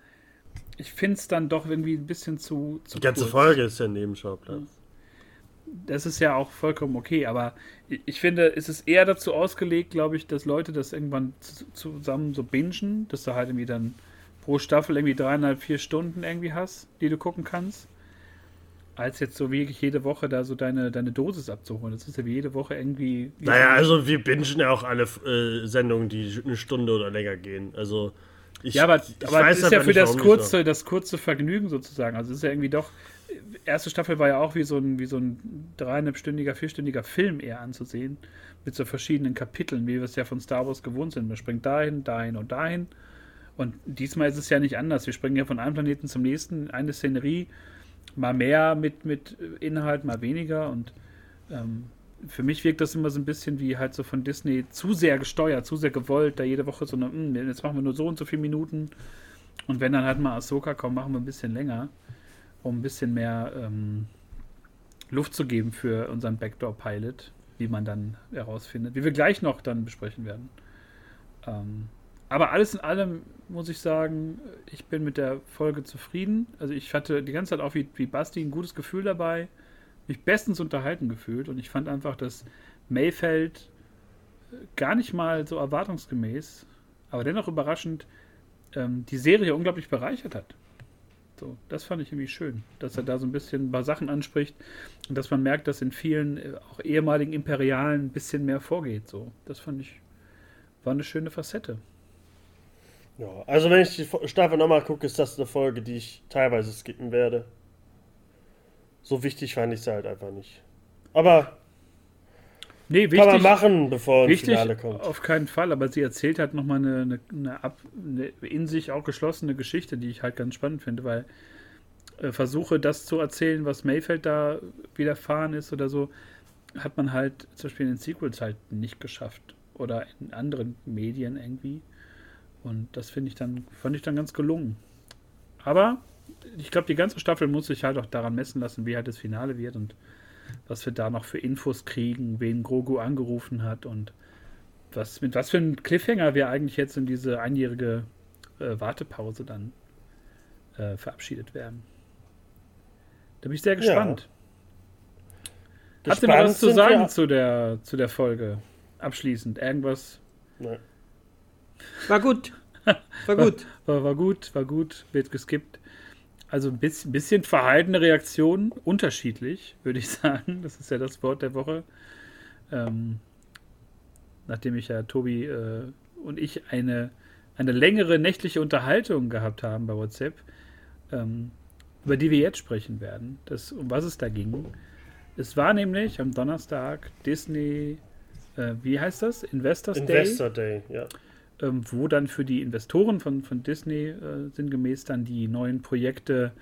ich finde es dann doch irgendwie ein bisschen zu, zu Die ganze kurz. Folge ist ja ein Nebenschauplatz das ist ja auch vollkommen okay, aber ich finde, es ist eher dazu ausgelegt, glaube ich, dass Leute das irgendwann zusammen so bingen, dass du halt irgendwie dann pro Staffel irgendwie dreieinhalb, vier Stunden irgendwie hast, die du gucken kannst, als jetzt so wirklich jede Woche da so deine, deine Dosis abzuholen. Das ist ja wie jede Woche irgendwie. Naja, also wir bingen ja auch alle äh, Sendungen, die eine Stunde oder länger gehen. Also. Ich, ja, aber, aber es ist ja für das kurze, das kurze Vergnügen sozusagen. Also es ist ja irgendwie doch erste Staffel war ja auch wie so ein, wie so ein dreieinhalbstündiger, vierstündiger Film eher anzusehen. Mit so verschiedenen Kapiteln, wie wir es ja von Star Wars gewohnt sind. Man springt dahin, dahin und dahin. Und diesmal ist es ja nicht anders. Wir springen ja von einem Planeten zum nächsten. Eine Szenerie, mal mehr mit, mit Inhalt, mal weniger. Und ähm, für mich wirkt das immer so ein bisschen wie halt so von Disney zu sehr gesteuert, zu sehr gewollt, da jede Woche so eine, hm, jetzt machen wir nur so und so viele Minuten. Und wenn dann halt mal Ahsoka kommt, machen wir ein bisschen länger um ein bisschen mehr ähm, Luft zu geben für unseren Backdoor-Pilot, wie man dann herausfindet, wie wir gleich noch dann besprechen werden. Ähm, aber alles in allem muss ich sagen, ich bin mit der Folge zufrieden. Also ich hatte die ganze Zeit auch wie, wie Basti ein gutes Gefühl dabei, mich bestens unterhalten gefühlt und ich fand einfach, dass Mayfeld gar nicht mal so erwartungsgemäß, aber dennoch überraschend ähm, die Serie unglaublich bereichert hat. So, das fand ich irgendwie schön, dass er da so ein bisschen ein paar Sachen anspricht und dass man merkt, dass in vielen äh, auch ehemaligen Imperialen ein bisschen mehr vorgeht. So, das fand ich war eine schöne Facette. Ja, also wenn ich die Staffel nochmal gucke, ist das eine Folge, die ich teilweise skippen werde. So wichtig fand ich sie halt einfach nicht. Aber Nee, wichtig, Kann man machen, bevor ein Finale kommt. Auf keinen Fall, aber sie erzählt halt nochmal eine, eine, eine, ab, eine in sich auch geschlossene Geschichte, die ich halt ganz spannend finde, weil äh, versuche das zu erzählen, was Mayfeld da widerfahren ist oder so, hat man halt zum Beispiel in den Sequels halt nicht geschafft. Oder in anderen Medien irgendwie. Und das finde ich dann, fand ich dann ganz gelungen. Aber ich glaube, die ganze Staffel muss sich halt auch daran messen lassen, wie halt das Finale wird und was wir da noch für Infos kriegen, wen Grogu angerufen hat und was, mit was für einem Cliffhanger wir eigentlich jetzt in diese einjährige äh, Wartepause dann äh, verabschiedet werden. Da bin ich sehr gespannt. Ja. Habt ihr noch was zu sagen zu der, zu der Folge? Abschließend. Irgendwas? Nein. War gut. War [laughs] gut. War, war, war gut, war gut. Wird geskippt. Also ein bisschen, bisschen verhaltene Reaktionen, unterschiedlich, würde ich [laughs] sagen. Das ist ja das Wort der Woche. Ähm, nachdem ich ja Tobi äh, und ich eine, eine längere nächtliche Unterhaltung gehabt haben bei WhatsApp, ähm, über die wir jetzt sprechen werden, das, um was es da ging. Es war nämlich am Donnerstag Disney, äh, wie heißt das? Investors Investor Day. Investor Day, ja ähm, wo dann für die Investoren von, von Disney äh, sinngemäß dann die neuen Projekte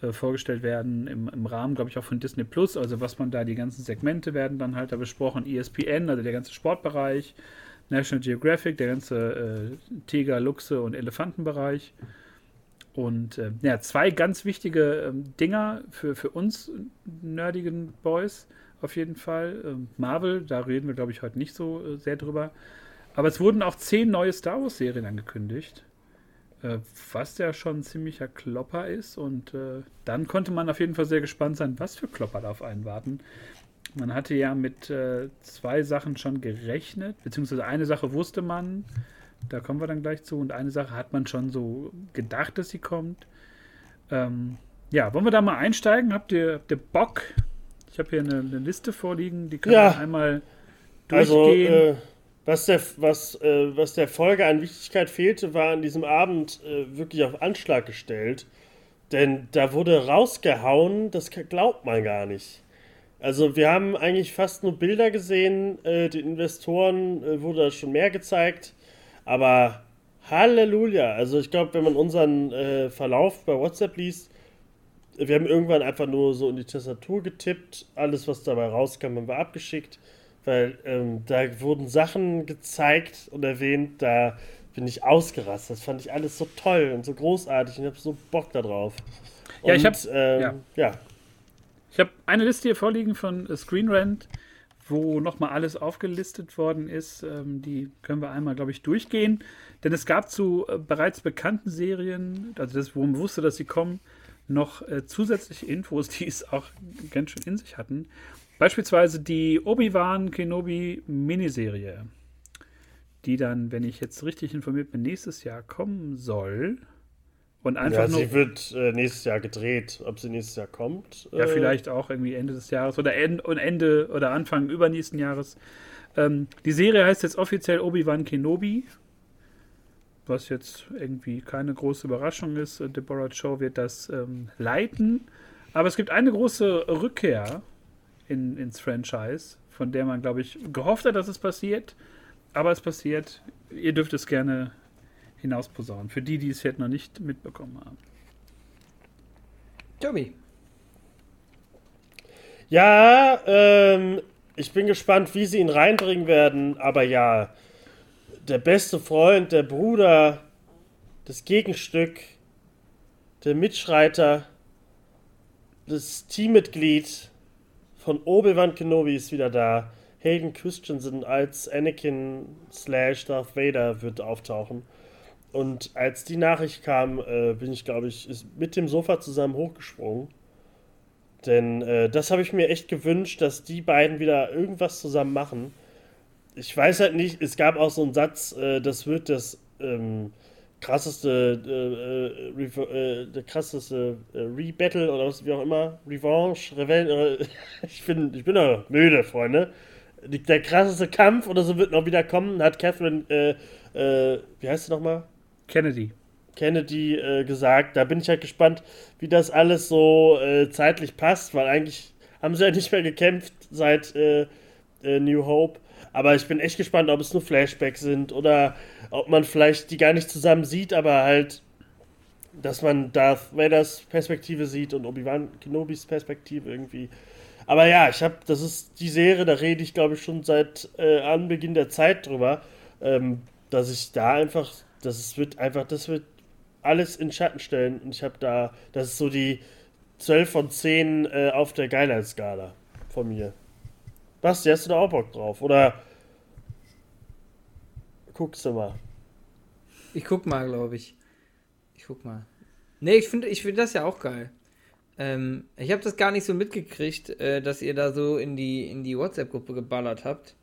äh, vorgestellt werden im, im Rahmen, glaube ich, auch von Disney Plus. Also was man da, die ganzen Segmente werden dann halt da besprochen. ESPN, also der ganze Sportbereich, National Geographic, der ganze äh, Tiger, Luchse und Elefantenbereich. Und äh, ja, zwei ganz wichtige ähm, Dinger für, für uns nerdigen Boys auf jeden Fall. Ähm, Marvel, da reden wir, glaube ich, heute nicht so äh, sehr drüber. Aber es wurden auch zehn neue Star Wars-Serien angekündigt. Äh, was ja schon ein ziemlicher Klopper ist. Und äh, dann konnte man auf jeden Fall sehr gespannt sein, was für Klopper da auf einen warten. Man hatte ja mit äh, zwei Sachen schon gerechnet, beziehungsweise eine Sache wusste man, da kommen wir dann gleich zu, und eine Sache hat man schon so gedacht, dass sie kommt. Ähm, ja, wollen wir da mal einsteigen? Habt ihr, habt ihr Bock? Ich habe hier eine, eine, Liste vorliegen, die können ja. wir einmal durchgehen. Also, äh, was, der, was, äh, was der Folge an Wichtigkeit fehlte, war an diesem Abend äh, wirklich auf Anschlag gestellt. Denn da wurde rausgehauen, das glaubt man gar nicht. Also wir haben eigentlich fast nur Bilder gesehen, äh, den Investoren äh, wurde schon mehr gezeigt, aber Halleluja. Also ich glaube, wenn man unseren äh, Verlauf bei WhatsApp liest, wir haben irgendwann einfach nur so in die Tastatur getippt, alles was dabei rauskam, haben wir abgeschickt, weil ähm, da wurden Sachen gezeigt und erwähnt, da bin ich ausgerastet. Das fand ich alles so toll und so großartig und ich habe so Bock darauf. Ja, und, ich habe ähm, ja. ja. Ich habe eine Liste hier vorliegen von ScreenRant, wo nochmal alles aufgelistet worden ist. Ähm, die können wir einmal, glaube ich, durchgehen. Denn es gab zu äh, bereits bekannten Serien, also das, wo man wusste, dass sie kommen, noch äh, zusätzliche Infos, [laughs] die es auch ganz schön in sich hatten. Beispielsweise die Obi-Wan Kenobi Miniserie, die dann, wenn ich jetzt richtig informiert bin, nächstes Jahr kommen soll. Und einfach ja, sie nur, wird äh, nächstes Jahr gedreht. Ob sie nächstes Jahr kommt? Ja, äh, vielleicht auch irgendwie Ende des Jahres oder Ende, Ende oder Anfang übernächsten Jahres. Ähm, die Serie heißt jetzt offiziell Obi-Wan Kenobi. Was jetzt irgendwie keine große Überraschung ist. Deborah Chow wird das ähm, leiten. Aber es gibt eine große Rückkehr in, ins Franchise, von der man, glaube ich, gehofft hat, dass es passiert. Aber es passiert. Ihr dürft es gerne hinausposaunen. Für die, die es jetzt noch nicht mitbekommen haben. Tobi. Ja, ähm, ich bin gespannt, wie sie ihn reinbringen werden, aber ja, der beste Freund, der Bruder, das Gegenstück, der Mitschreiter, das Teammitglied von Obi-Wan Kenobi ist wieder da. Hayden Christensen als Anakin slash Darth Vader wird auftauchen. Und als die Nachricht kam, äh, bin ich, glaube ich, mit dem Sofa zusammen hochgesprungen. Denn äh, das habe ich mir echt gewünscht, dass die beiden wieder irgendwas zusammen machen. Ich weiß halt nicht, es gab auch so einen Satz, äh, das wird das ähm, krasseste, äh, äh, äh der krasseste äh, Rebattle oder was wie auch immer, Revanche, Revenge. [laughs] ich bin, ich bin doch müde, Freunde. Der krasseste Kampf oder so wird noch wieder kommen, hat Catherine, wie heißt sie nochmal? Kennedy. Kennedy äh, gesagt. Da bin ich halt gespannt, wie das alles so äh, zeitlich passt, weil eigentlich haben sie ja nicht mehr gekämpft seit äh, äh, New Hope. Aber ich bin echt gespannt, ob es nur Flashbacks sind oder ob man vielleicht die gar nicht zusammen sieht, aber halt, dass man Darth Vaders Perspektive sieht und Obi-Wan Kenobis Perspektive irgendwie. Aber ja, ich habe, das ist die Serie, da rede ich glaube ich schon seit äh, Anbeginn der Zeit drüber, ähm, dass ich da einfach das wird einfach, das wird alles in Schatten stellen. Und ich habe da, das ist so die 12 von 10 äh, auf der Geilheitsskala von mir. Basti, hast du da auch Bock drauf? Oder guckst du mal? Ich guck mal, glaube ich. Ich guck mal. Nee, ich finde ich find das ja auch geil. Ähm, ich habe das gar nicht so mitgekriegt, äh, dass ihr da so in die, in die WhatsApp-Gruppe geballert habt.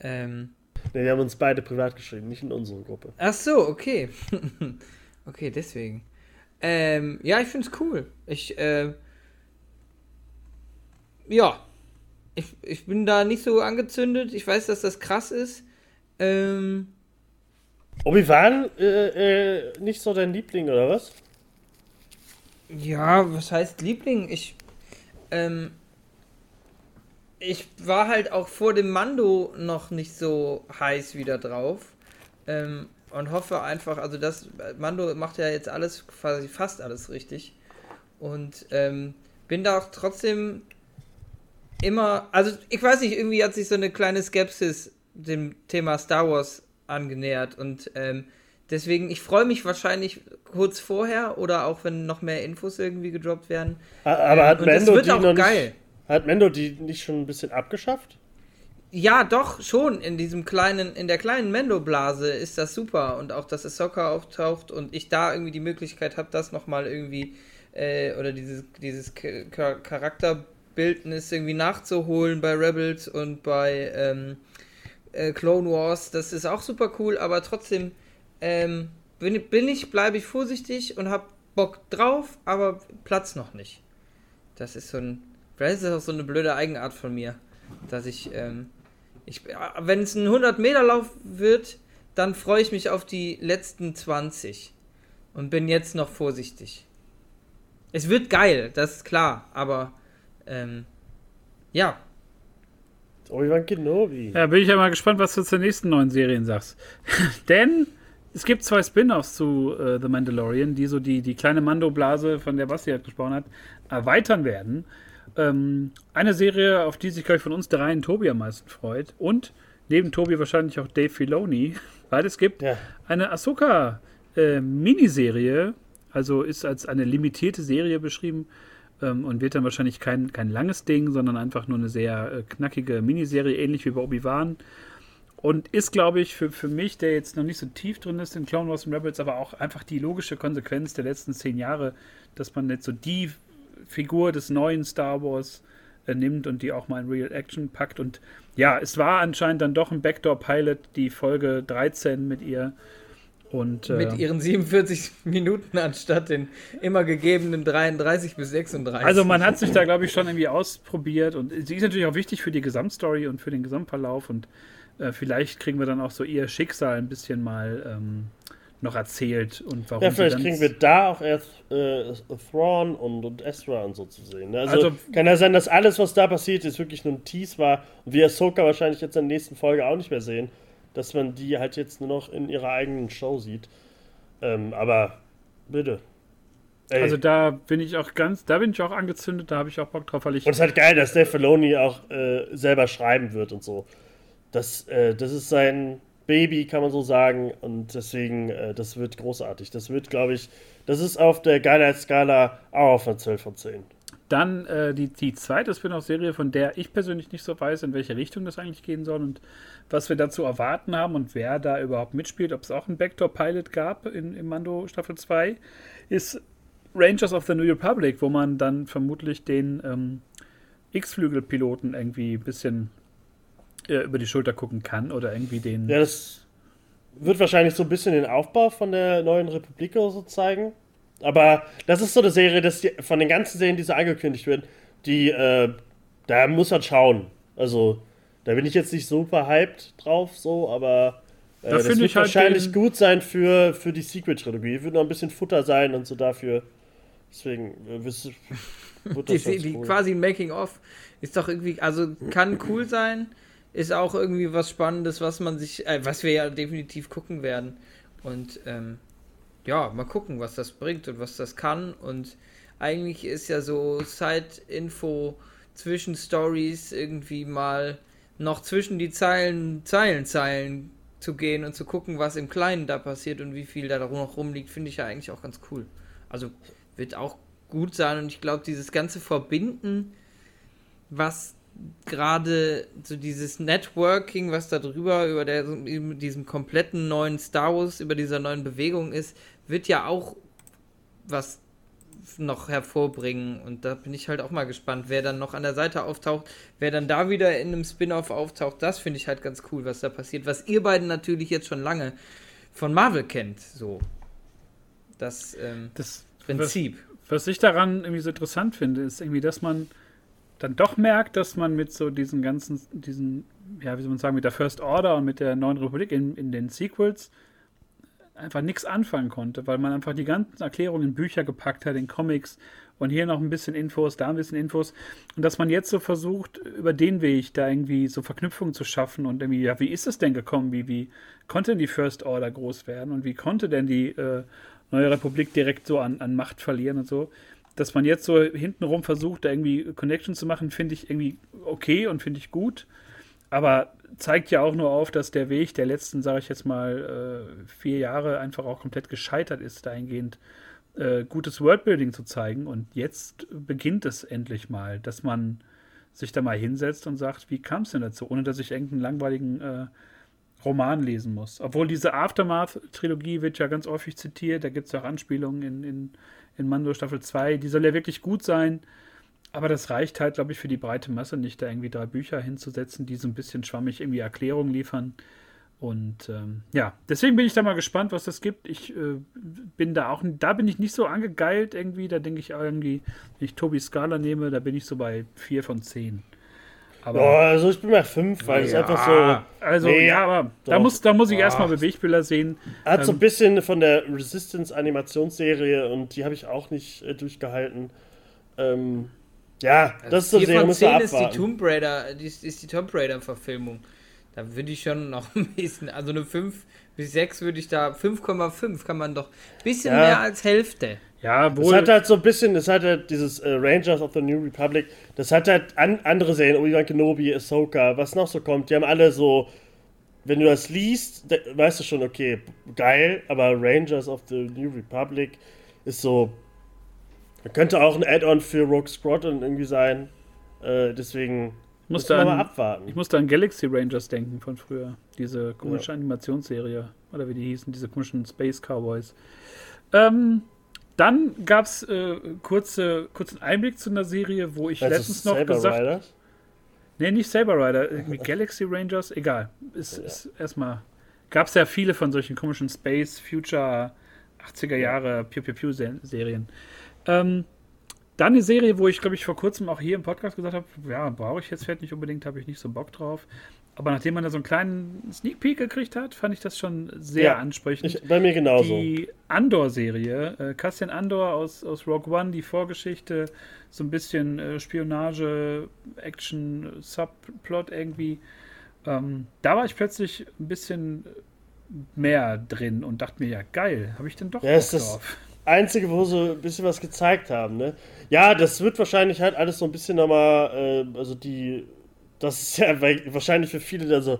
Ähm, Ne, wir haben uns beide privat geschrieben, nicht in unsere Gruppe. Ach so, okay. [laughs] okay, deswegen. Ähm, ja, ich finde es cool. Ich, äh, ja. Ich, ich bin da nicht so angezündet. Ich weiß, dass das krass ist. Ähm. Obi-Wan äh, äh, nicht so dein Liebling, oder was? Ja, was heißt Liebling? Ich, ähm, ich war halt auch vor dem Mando noch nicht so heiß wieder drauf. Ähm, und hoffe einfach, also das, Mando macht ja jetzt alles, quasi fast alles richtig. Und ähm, bin da auch trotzdem immer, also ich weiß nicht, irgendwie hat sich so eine kleine Skepsis dem Thema Star Wars angenähert und ähm, deswegen, ich freue mich wahrscheinlich kurz vorher oder auch wenn noch mehr Infos irgendwie gedroppt werden. Aber Ähm, hat das Mendo wird die auch noch geil. nicht, hat Mendo die nicht schon ein bisschen abgeschafft? Ja, doch, schon. In diesem kleinen, in der kleinen Mendo-Blase ist das super. Und auch, dass Ahsoka auftaucht und ich da irgendwie die Möglichkeit habe, das nochmal irgendwie, äh, oder dieses, dieses K- Charakterbildnis irgendwie nachzuholen bei Rebels und bei ähm, äh, Clone Wars. Das ist auch super cool, aber trotzdem ähm, bin, bin ich, bleibe ich vorsichtig und habe Bock drauf, aber Platz noch nicht. Das ist so ein, vielleicht ist das auch so eine blöde Eigenart von mir, dass ich, ähm, ich, wenn es ein 100 Meter Lauf wird, dann freue ich mich auf die letzten 20 und bin jetzt noch vorsichtig. Es wird geil, das ist klar, aber ähm, ja, Obi-Wan Kenobi. Ja, bin ich ja mal gespannt, was du zur nächsten neuen Serien sagst. [laughs] Denn es gibt zwei Spin-offs zu äh, The Mandalorian, die so die, die kleine Mando-Blase, von der Basti halt gesprochen hat, erweitern werden. Ähm, eine Serie, auf die sich, glaube ich, von uns dreien Tobi am meisten freut. Und neben Tobi wahrscheinlich auch Dave Filoni, [laughs] weil es gibt Ja. eine Ahsoka-Miniserie, also ist als eine limitierte Serie beschrieben ähm, und wird dann wahrscheinlich kein, kein langes Ding, sondern einfach nur eine sehr äh, knackige Miniserie, ähnlich wie bei Obi-Wan. Und ist, glaube ich, für, für mich, der jetzt noch nicht so tief drin ist in Clone Wars und Rebels, aber auch einfach die logische Konsequenz der letzten zehn Jahre, dass man jetzt so die Figur des neuen Star Wars äh, nimmt und die auch mal in Real Action packt. Und ja, es war anscheinend dann doch ein Backdoor-Pilot, die Folge 13 mit ihr. Und, äh, mit ihren 47 [laughs] Minuten anstatt den immer gegebenen 33 bis 36. Also man hat sich da, glaube ich, schon irgendwie ausprobiert und sie ist natürlich auch wichtig für die Gesamtstory und für den Gesamtverlauf und äh, vielleicht kriegen wir dann auch so ihr Schicksal ein bisschen mal ähm, noch erzählt und warum Ja, vielleicht kriegen wir da auch erst äh, Thrawn und, und Ezra und so zu sehen. Ne? Also, Also- kann ja sein, dass alles, was da passiert ist, wirklich nur ein Tease war und wir Ahsoka wahrscheinlich jetzt in der nächsten Folge auch nicht mehr sehen, dass man die halt jetzt nur noch in ihrer eigenen Show sieht. Ähm, aber bitte. Ey. Also da bin ich auch ganz, da bin ich auch angezündet, da habe ich auch Bock drauf, weil ich und es ist halt geil, dass Dave Filoni auch äh, selber schreiben wird und so. Das, äh, das ist sein Baby, kann man so sagen. Und deswegen, äh, das wird großartig. Das wird, glaube ich, das ist auf der Geilheitsskala auch auf einer 12 von 10. Dann äh, die, die zweite Spin-off-Serie, von der ich persönlich nicht so weiß, in welche Richtung das eigentlich gehen soll und was wir dazu erwarten haben und wer da überhaupt mitspielt, ob es auch einen Backdoor-Pilot gab in, in Mando Staffel 2, ist Rangers of the New Republic, wo man dann vermutlich den ähm, X-Flügel-Piloten irgendwie ein bisschen äh, über die Schulter gucken kann oder irgendwie den. Ja, das wird wahrscheinlich so ein bisschen den Aufbau von der neuen Republik oder so zeigen. Aber das ist so eine Serie, dass die, von den ganzen Serien, die so angekündigt werden, die, äh, da muss man schauen. Also, da bin ich jetzt nicht super hyped drauf, so, aber äh, Da das wird ich halt wahrscheinlich gut sein für, für die Sequel-Trilogie. Wird noch ein bisschen Futter sein und so dafür. Deswegen äh, wirst du- wird [laughs] die, das die, die cool. quasi ein Making-of ist doch irgendwie, also kann cool sein, ist auch irgendwie was Spannendes, was man sich, äh, was wir ja definitiv gucken werden. Und ähm, ja, mal gucken, was das bringt und was das kann. Und eigentlich ist ja so Side-Info zwischen Stories irgendwie mal noch zwischen die Zeilen, Zeilen, Zeilen zu gehen und zu gucken, was im Kleinen da passiert und wie viel da noch rumliegt, finde ich ja eigentlich auch ganz cool. Also wird auch gut sein und ich glaube, dieses ganze Verbinden, was gerade so dieses Networking, was da drüber über der, über diesem kompletten neuen Star Wars, über dieser neuen Bewegung ist, wird ja auch was noch hervorbringen und da bin ich halt auch mal gespannt, wer dann noch an der Seite auftaucht, wer dann da wieder in einem Spin-off auftaucht, das finde ich halt ganz cool, was da passiert, was ihr beiden natürlich jetzt schon lange von Marvel kennt, so. Das ähm, das Prinzip. Was ich daran irgendwie so interessant finde, ist irgendwie, dass man dann doch merkt, dass man mit so diesen ganzen, diesen, ja, wie soll man sagen, mit der First Order und mit der Neuen Republik in, in den Sequels einfach nichts anfangen konnte, weil man einfach die ganzen Erklärungen in Bücher gepackt hat, in Comics und hier noch ein bisschen Infos, da ein bisschen Infos und dass man jetzt so versucht, über den Weg da irgendwie so Verknüpfungen zu schaffen und irgendwie, ja, wie ist es denn gekommen, wie, wie konnte denn die First Order groß werden und wie konnte denn die äh, Neue Republik direkt so an, an Macht verlieren und so. dass man jetzt so hintenrum versucht, da irgendwie Connection zu machen, finde ich irgendwie okay und finde ich gut. Aber zeigt ja auch nur auf, dass der Weg der letzten, sage ich jetzt mal, äh, vier Jahre einfach auch komplett gescheitert ist, dahingehend äh, gutes Worldbuilding zu zeigen. Und jetzt beginnt es endlich mal, dass man sich da mal hinsetzt und sagt, wie kam es denn dazu, ohne dass ich irgendeinen langweiligen äh, Roman lesen muss. Obwohl diese Aftermath-Trilogie wird ja ganz häufig zitiert, da gibt es ja auch Anspielungen in, in, in Mando Staffel 2, die soll ja wirklich gut sein. Aber das reicht halt, glaube ich, für die breite Masse nicht, da irgendwie drei Bücher hinzusetzen, die so ein bisschen schwammig irgendwie Erklärungen liefern. Und ähm, ja, deswegen bin ich da mal gespannt, was das gibt. Ich äh, bin da auch, da bin ich nicht so angegeilt irgendwie. Da denke ich irgendwie, wenn ich Tobi Scala nehme, da bin ich so bei vier von zehn. Aber, oh, also ich bin bei fünf, weil ja, es einfach so. Also nee, ja, aber da muss, da muss ich erstmal Bewegbilder sehen. Hat ähm, so ein bisschen von der Resistance Animationsserie und die habe ich auch nicht äh, durchgehalten. Ähm, ja, also das ist so sehr muss ist die Tomb Raider, die ist, ist die Tomb Raider Verfilmung. Da würde ich schon noch [laughs] ein bisschen, also eine 5 bis 6 würde ich da, 5,5 kann man doch, ein bisschen ja. mehr als Hälfte. Ja, wohl. Es hat halt so ein bisschen, es hat halt dieses äh, Rangers of the New Republic, das hat halt an, andere Serien, Obi-Wan Kenobi, Ahsoka, was noch so kommt, die haben alle so, wenn du das liest, da, weißt du schon, okay, geil, aber Rangers of the New Republic ist so, könnte auch ein Add-on für Rogue Squadron irgendwie sein, äh, deswegen muss da mal abwarten. Ich musste an Galaxy Rangers denken von früher, diese komische ja. Animationsserie, oder wie die hießen, diese komischen Space Cowboys. Ähm, dann gab es äh, kurze, kurzen Einblick zu einer Serie, wo ich also letztens noch Saber gesagt habe. Nee, nicht Saber Rider, irgendwie [laughs] Galaxy Rangers, egal. Ist, ja. ist erstmal. Gab es ja viele von solchen komischen Space, Future, 80er Jahre Pew Pew Pew Serien. Ähm, dann eine Serie, wo ich, glaube ich, vor kurzem auch hier im Podcast gesagt habe, ja, brauche ich jetzt vielleicht nicht unbedingt, habe ich nicht so Bock drauf. Aber nachdem man da so einen kleinen Sneak Peek gekriegt hat, fand ich das schon sehr ja, ansprechend. Ich, bei mir genauso. Die Andor-Serie, äh, Cassian Andor aus, aus Rogue One, die Vorgeschichte, so ein bisschen äh, Spionage, Action, Subplot irgendwie. Ähm, da war ich plötzlich ein bisschen mehr drin und dachte mir, ja geil, habe ich denn doch ja, Bock drauf. Einzige, wo sie ein bisschen was gezeigt haben, ne? Ja, das wird wahrscheinlich halt alles so ein bisschen nochmal, äh, also die das ist ja wahrscheinlich für viele dann so,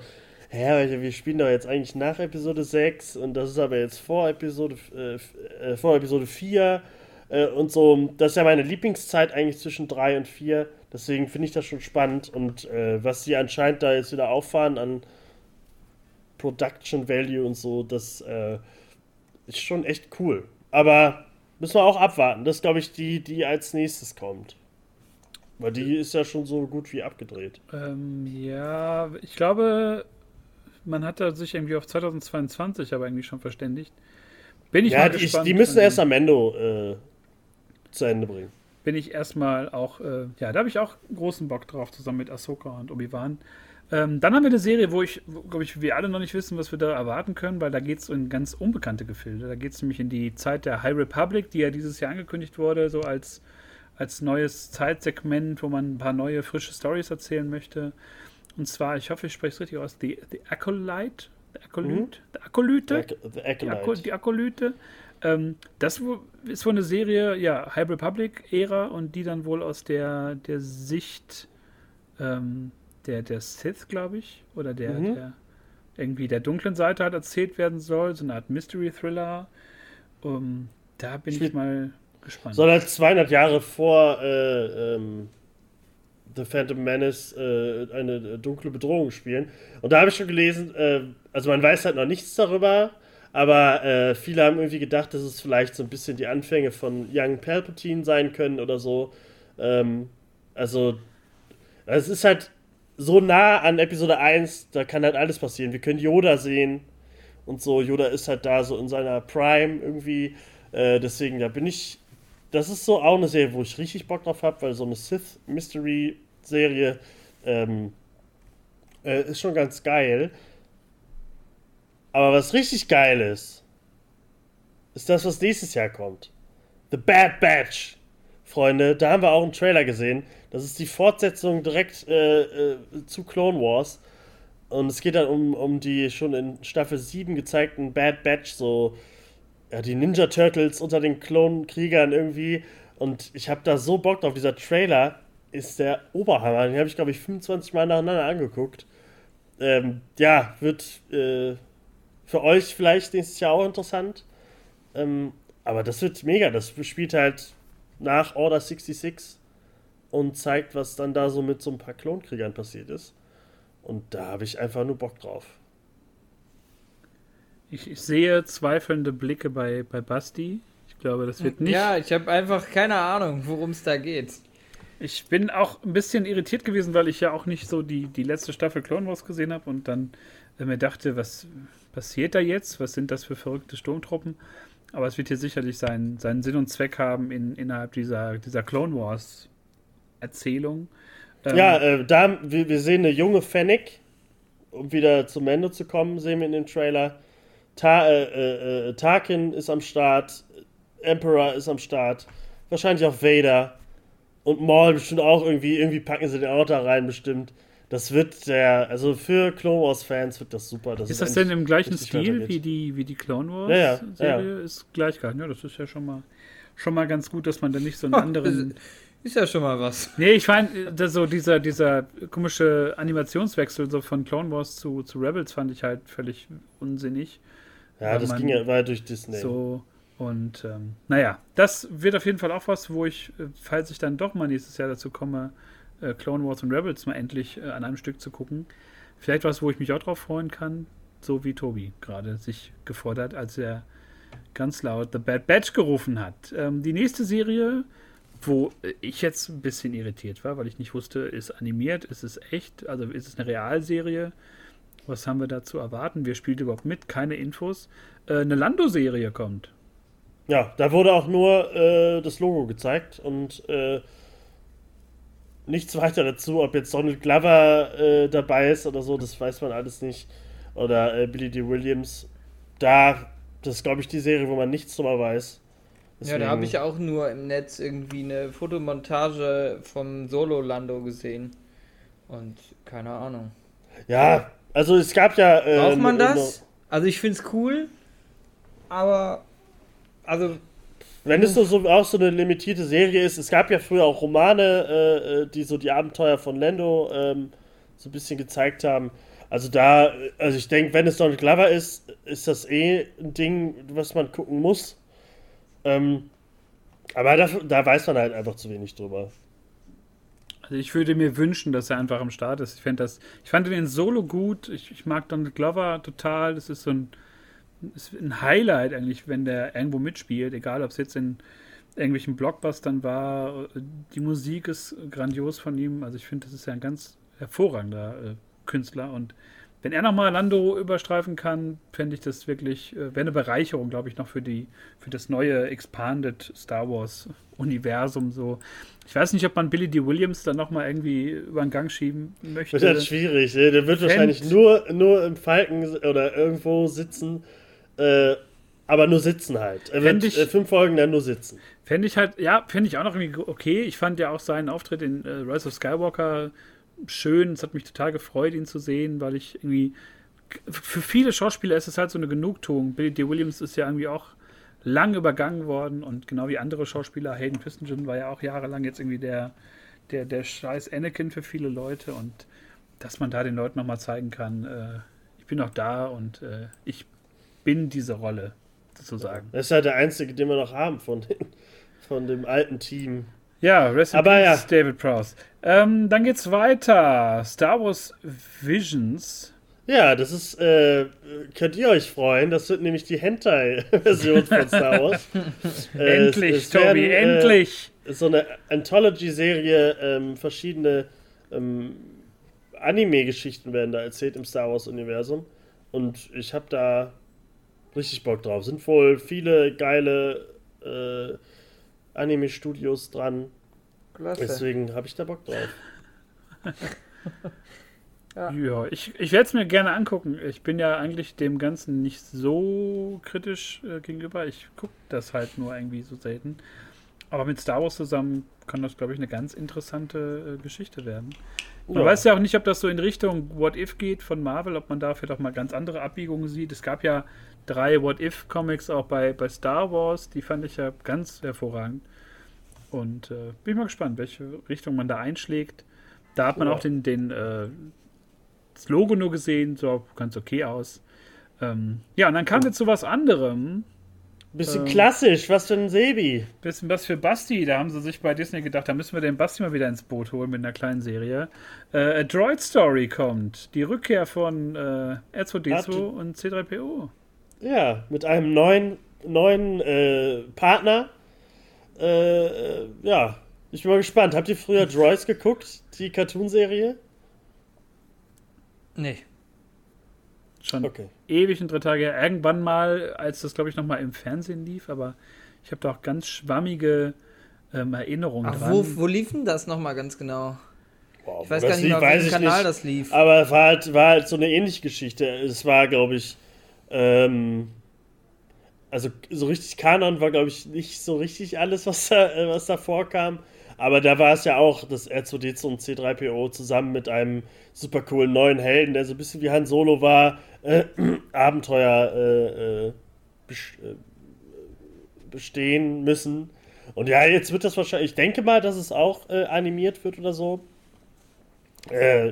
hä, wir spielen doch jetzt eigentlich nach Episode 6 und das ist aber jetzt vor Episode, äh, äh, vor Episode 4 äh, und so. Das ist ja meine Lieblingszeit eigentlich zwischen 3 und 4. Deswegen finde ich das schon spannend und äh, was sie anscheinend da jetzt wieder auffahren an Production Value und so, das äh, ist schon echt cool. Aber müssen wir auch abwarten. Das ist, glaube ich, die, die als nächstes kommt. Weil die ist ja schon so gut wie abgedreht. Ähm, ja, ich glaube, man hat da sich irgendwie auf 2022 aber irgendwie schon verständigt. Bin ich ja, mal die, gespannt. die müssen erst am Ende äh, zu Ende bringen. Bin ich erstmal auch, äh, ja, da habe ich auch großen Bock drauf, zusammen mit Ahsoka und Obi-Wan. Ähm, dann haben wir eine Serie, wo ich, glaube ich, wir alle noch nicht wissen, was wir da erwarten können, weil da geht es in ganz unbekannte Gefilde. Da geht es nämlich in die Zeit der High Republic, die ja dieses Jahr angekündigt wurde, so als als neues Zeitsegment, wo man ein paar neue, frische Stories erzählen möchte. Und zwar, ich hoffe, ich spreche es richtig aus, The, the Acolyte. The Acolyte? Mhm. The Acolyte? The, the Acolyte. Die, Acolyte. Ähm, das ist wohl eine Serie, ja, High Republic-Ära und die dann wohl aus der, der Sicht ähm, der, der Sith, glaube ich, oder der, mhm. der irgendwie der dunklen Seite halt erzählt werden soll, so eine Art Mystery-Thriller. Um, ähm, da bin Spiel ich mal gespannt. Soll halt 200 Jahre vor äh, ähm, The Phantom Menace äh, eine dunkle Bedrohung spielen. Und da habe ich schon gelesen, äh, also man weiß halt noch nichts darüber, aber äh, viele haben irgendwie gedacht, dass es vielleicht so ein bisschen die Anfänge von Young Palpatine sein können oder so. Ähm, also, es ist halt so nah an Episode 1, da kann halt alles passieren. Wir können Yoda sehen und so. Yoda ist halt da so in seiner Prime irgendwie. Äh, deswegen, da bin ich das ist so auch eine Serie, wo ich richtig Bock drauf habe, weil so eine Sith-Mystery-Serie ähm, äh, ist schon ganz geil. Aber was richtig geil ist, ist das, was nächstes Jahr kommt. The Bad Batch. Freunde, da haben wir auch einen Trailer gesehen. Das ist die Fortsetzung direkt äh, äh, zu Clone Wars. Und es geht dann um, um die schon in Staffel 7 gezeigten Bad Batch, so ja, die Ninja Turtles unter den Klonkriegern irgendwie. Und ich habe da so Bock drauf. Dieser Trailer ist der Oberhammer. Den habe ich, glaube ich, 25 Mal nacheinander angeguckt. Ähm, ja, wird äh, für euch vielleicht nächstes Jahr auch interessant. Ähm, aber das wird mega. Das spielt halt nach Order 66 und zeigt, was dann da so mit so ein paar Klonkriegern passiert ist. Und da habe ich einfach nur Bock drauf. Ich, ich, sehe zweifelnde Blicke bei, bei Basti. Ich glaube, das wird nicht. Ja, ich habe einfach keine Ahnung, worum es da geht. Ich bin auch ein bisschen irritiert gewesen, weil ich ja auch nicht so die, die letzte Staffel Clone Wars gesehen habe und dann äh, mir dachte, was passiert da jetzt? Was sind das für verrückte Sturmtruppen? Aber es wird hier sicherlich seinen, seinen Sinn und Zweck haben in, innerhalb dieser, dieser Clone Wars Erzählung. Ähm, ja, äh, da, wir, wir sehen eine junge Fennec, um wieder zum Ende zu kommen, sehen wir in dem Trailer. Ta äh, äh, äh, Tarkin ist am Start, Emperor ist am Start, wahrscheinlich auch Vader und Maul bestimmt auch irgendwie, irgendwie packen sie den auch rein bestimmt. Das wird der, also für Clone Wars Fans wird das super. Das ist, ist das denn im gleichen Stil wie die, wie die Clone Wars ja, ja, Serie? Ja. Ist gleich gehalten. Ja, das ist ja schon mal, schon mal ganz gut, dass man da nicht so einen [laughs] anderen. Ist ja schon mal was. Nee, ich fand so dieser, dieser komische Animationswechsel so von Clone Wars zu, zu Rebels fand ich halt völlig unsinnig. Ja, das ging ja weit durch Disney. So, und ähm, naja, das wird auf jeden Fall auch was, wo ich, äh, falls ich dann doch mal nächstes Jahr dazu komme, äh, Clone Wars und Rebels mal endlich äh, an einem Stück zu gucken, vielleicht was, wo ich mich auch drauf freuen kann, so wie Tobi gerade sich gefordert, als er ganz laut The Bad Batch gerufen hat. Ähm, die nächste Serie wo ich jetzt ein bisschen irritiert war, weil ich nicht wusste, ist animiert, ist es echt, also ist es eine Realserie? Was haben wir da zu erwarten? Wer spielt überhaupt mit? Keine Infos. Äh, eine Lando-Serie kommt. Ja, da wurde auch nur äh, das Logo gezeigt und äh, nichts weiter dazu, ob jetzt Donald Glover äh, dabei ist oder so, das weiß man alles nicht. Oder äh, Billy D. Williams. Da, das ist, glaube ich, die Serie, wo man nichts drüber weiß. Deswegen... Ja, da habe ich auch nur im Netz irgendwie eine Fotomontage vom Solo-Lando gesehen. Und keine Ahnung. Ja, also es gab ja. Äh, Braucht man das? Also ich finde es cool, aber. Also. Wenn es so, so auch so eine limitierte Serie ist, es gab ja früher auch Romane, äh, äh, die so die Abenteuer von Lando ähm, so ein bisschen gezeigt haben. Also da, also ich denke, wenn es Donald Glover ist, ist das eh ein Ding, was man gucken muss. Ähm, aber da, da weiß man halt einfach zu wenig drüber. Also ich würde mir wünschen, dass er einfach am Start ist. Ich, fand das, ich fand den Solo gut. Ich, ich mag Donald Glover total. Das ist so ein, ist ein Highlight eigentlich, wenn der irgendwo mitspielt. Egal, ob es jetzt in irgendwelchen Blockbustern war. Die Musik ist grandios von ihm. Also ich finde, das ist ja ein ganz hervorragender äh, Künstler. Und wenn er nochmal Lando überstreifen kann, fände ich das wirklich, äh, wäre eine Bereicherung, glaube ich, noch für die, für das neue Expanded Star Wars Universum so. Ich weiß nicht, ob man Billy D. Williams dann nochmal irgendwie über den Gang schieben möchte. Das ist halt schwierig. Ne? Der wird Fänd wahrscheinlich nur, nur im Falken oder irgendwo sitzen, äh, aber nur sitzen halt. Er wird ich, äh, fünf Folgen dann nur sitzen. Fände ich halt, ja, fände ich auch noch irgendwie okay. Ich fand ja auch seinen Auftritt in äh, Rise of Skywalker schön. Es hat mich total gefreut, ihn zu sehen, weil ich irgendwie. Für viele Schauspieler ist es halt so eine Genugtuung. Billy D. Williams ist ja irgendwie auch lang übergangen worden und genau wie andere Schauspieler, Hayden Christensen war ja auch jahrelang jetzt irgendwie der, der, der scheiß Anakin für viele Leute und dass man da den Leuten nochmal zeigen kann, äh, ich bin noch da und äh, ich bin diese Rolle, sozusagen. Das ist halt der einzige, den wir noch haben von, den, von dem alten Team. Ja, Rest Aber ja. David Prowse. Ähm, dann geht's weiter. Star Wars Visions. Ja, das ist, äh, könnt ihr euch freuen. Das wird nämlich die Hentai-Version [laughs] von Star Wars. äh, endlich, es, es Tobi, werden, endlich! Äh, so eine Anthology-Serie, ähm, verschiedene ähm, Anime-Geschichten werden da erzählt im Star Wars-Universum. Und ich habe da richtig Bock drauf. Sind wohl viele geile äh, Anime-Studios dran. Klasse. Deswegen habe ich da Bock drauf. [laughs] ja. ja, ich, ich werde es mir gerne angucken. Ich bin ja eigentlich dem Ganzen nicht so kritisch äh, gegenüber. Ich gucke das halt nur irgendwie so selten. Aber mit Star Wars zusammen kann das, glaube ich, eine ganz interessante äh, Geschichte werden. Man ja. weiß ja auch nicht, ob das so in Richtung What If geht von Marvel, ob man da vielleicht auch mal ganz andere Abbiegungen sieht. Es gab ja drei What If Comics auch bei, bei Star Wars, die fand ich ja ganz hervorragend. Und äh, bin ich mal gespannt, welche Richtung man da einschlägt. Da hat man auch den, den äh, das Logo nur gesehen, so ganz okay aus. Ähm, ja, und dann kam jetzt zu was anderem. Bisschen ähm, klassisch, was für ein Sebi. Bisschen was für Basti. Da haben sie sich bei Disney gedacht, da müssen wir den Basti mal wieder ins Boot holen mit einer kleinen Serie. Äh, A Droid Story kommt. Die Rückkehr von äh, R2D2 und C3PO. Ja, mit einem neuen, neuen äh, Partner. Äh, äh, ja, ich bin mal gespannt. Habt ihr früher Droids geguckt, die Cartoonserie? Nee. Schon okay. ewig und drei Tage. Irgendwann mal, als das, glaube ich, nochmal im Fernsehen lief, aber ich habe da auch ganz schwammige ähm, Erinnerungen Ach, dran. Wo, wo lief denn das nochmal ganz genau? Wow, ich weiß gar nicht auf welchem Kanal nicht. das lief. Aber es war halt, war halt so eine ähnliche Geschichte. Es war, glaube ich, ähm, also so richtig Kanon war, glaube ich, nicht so richtig alles, was da, äh, was da vorkam. Aber da war es ja auch, dass R2D2 und C3PO zusammen mit einem super coolen neuen Helden, der so ein bisschen wie Han Solo war, äh, [clears throat] Abenteuer äh, äh, äh, bestehen müssen. Und ja, jetzt wird das wahrscheinlich, ich denke mal, dass es auch animiert wird oder so.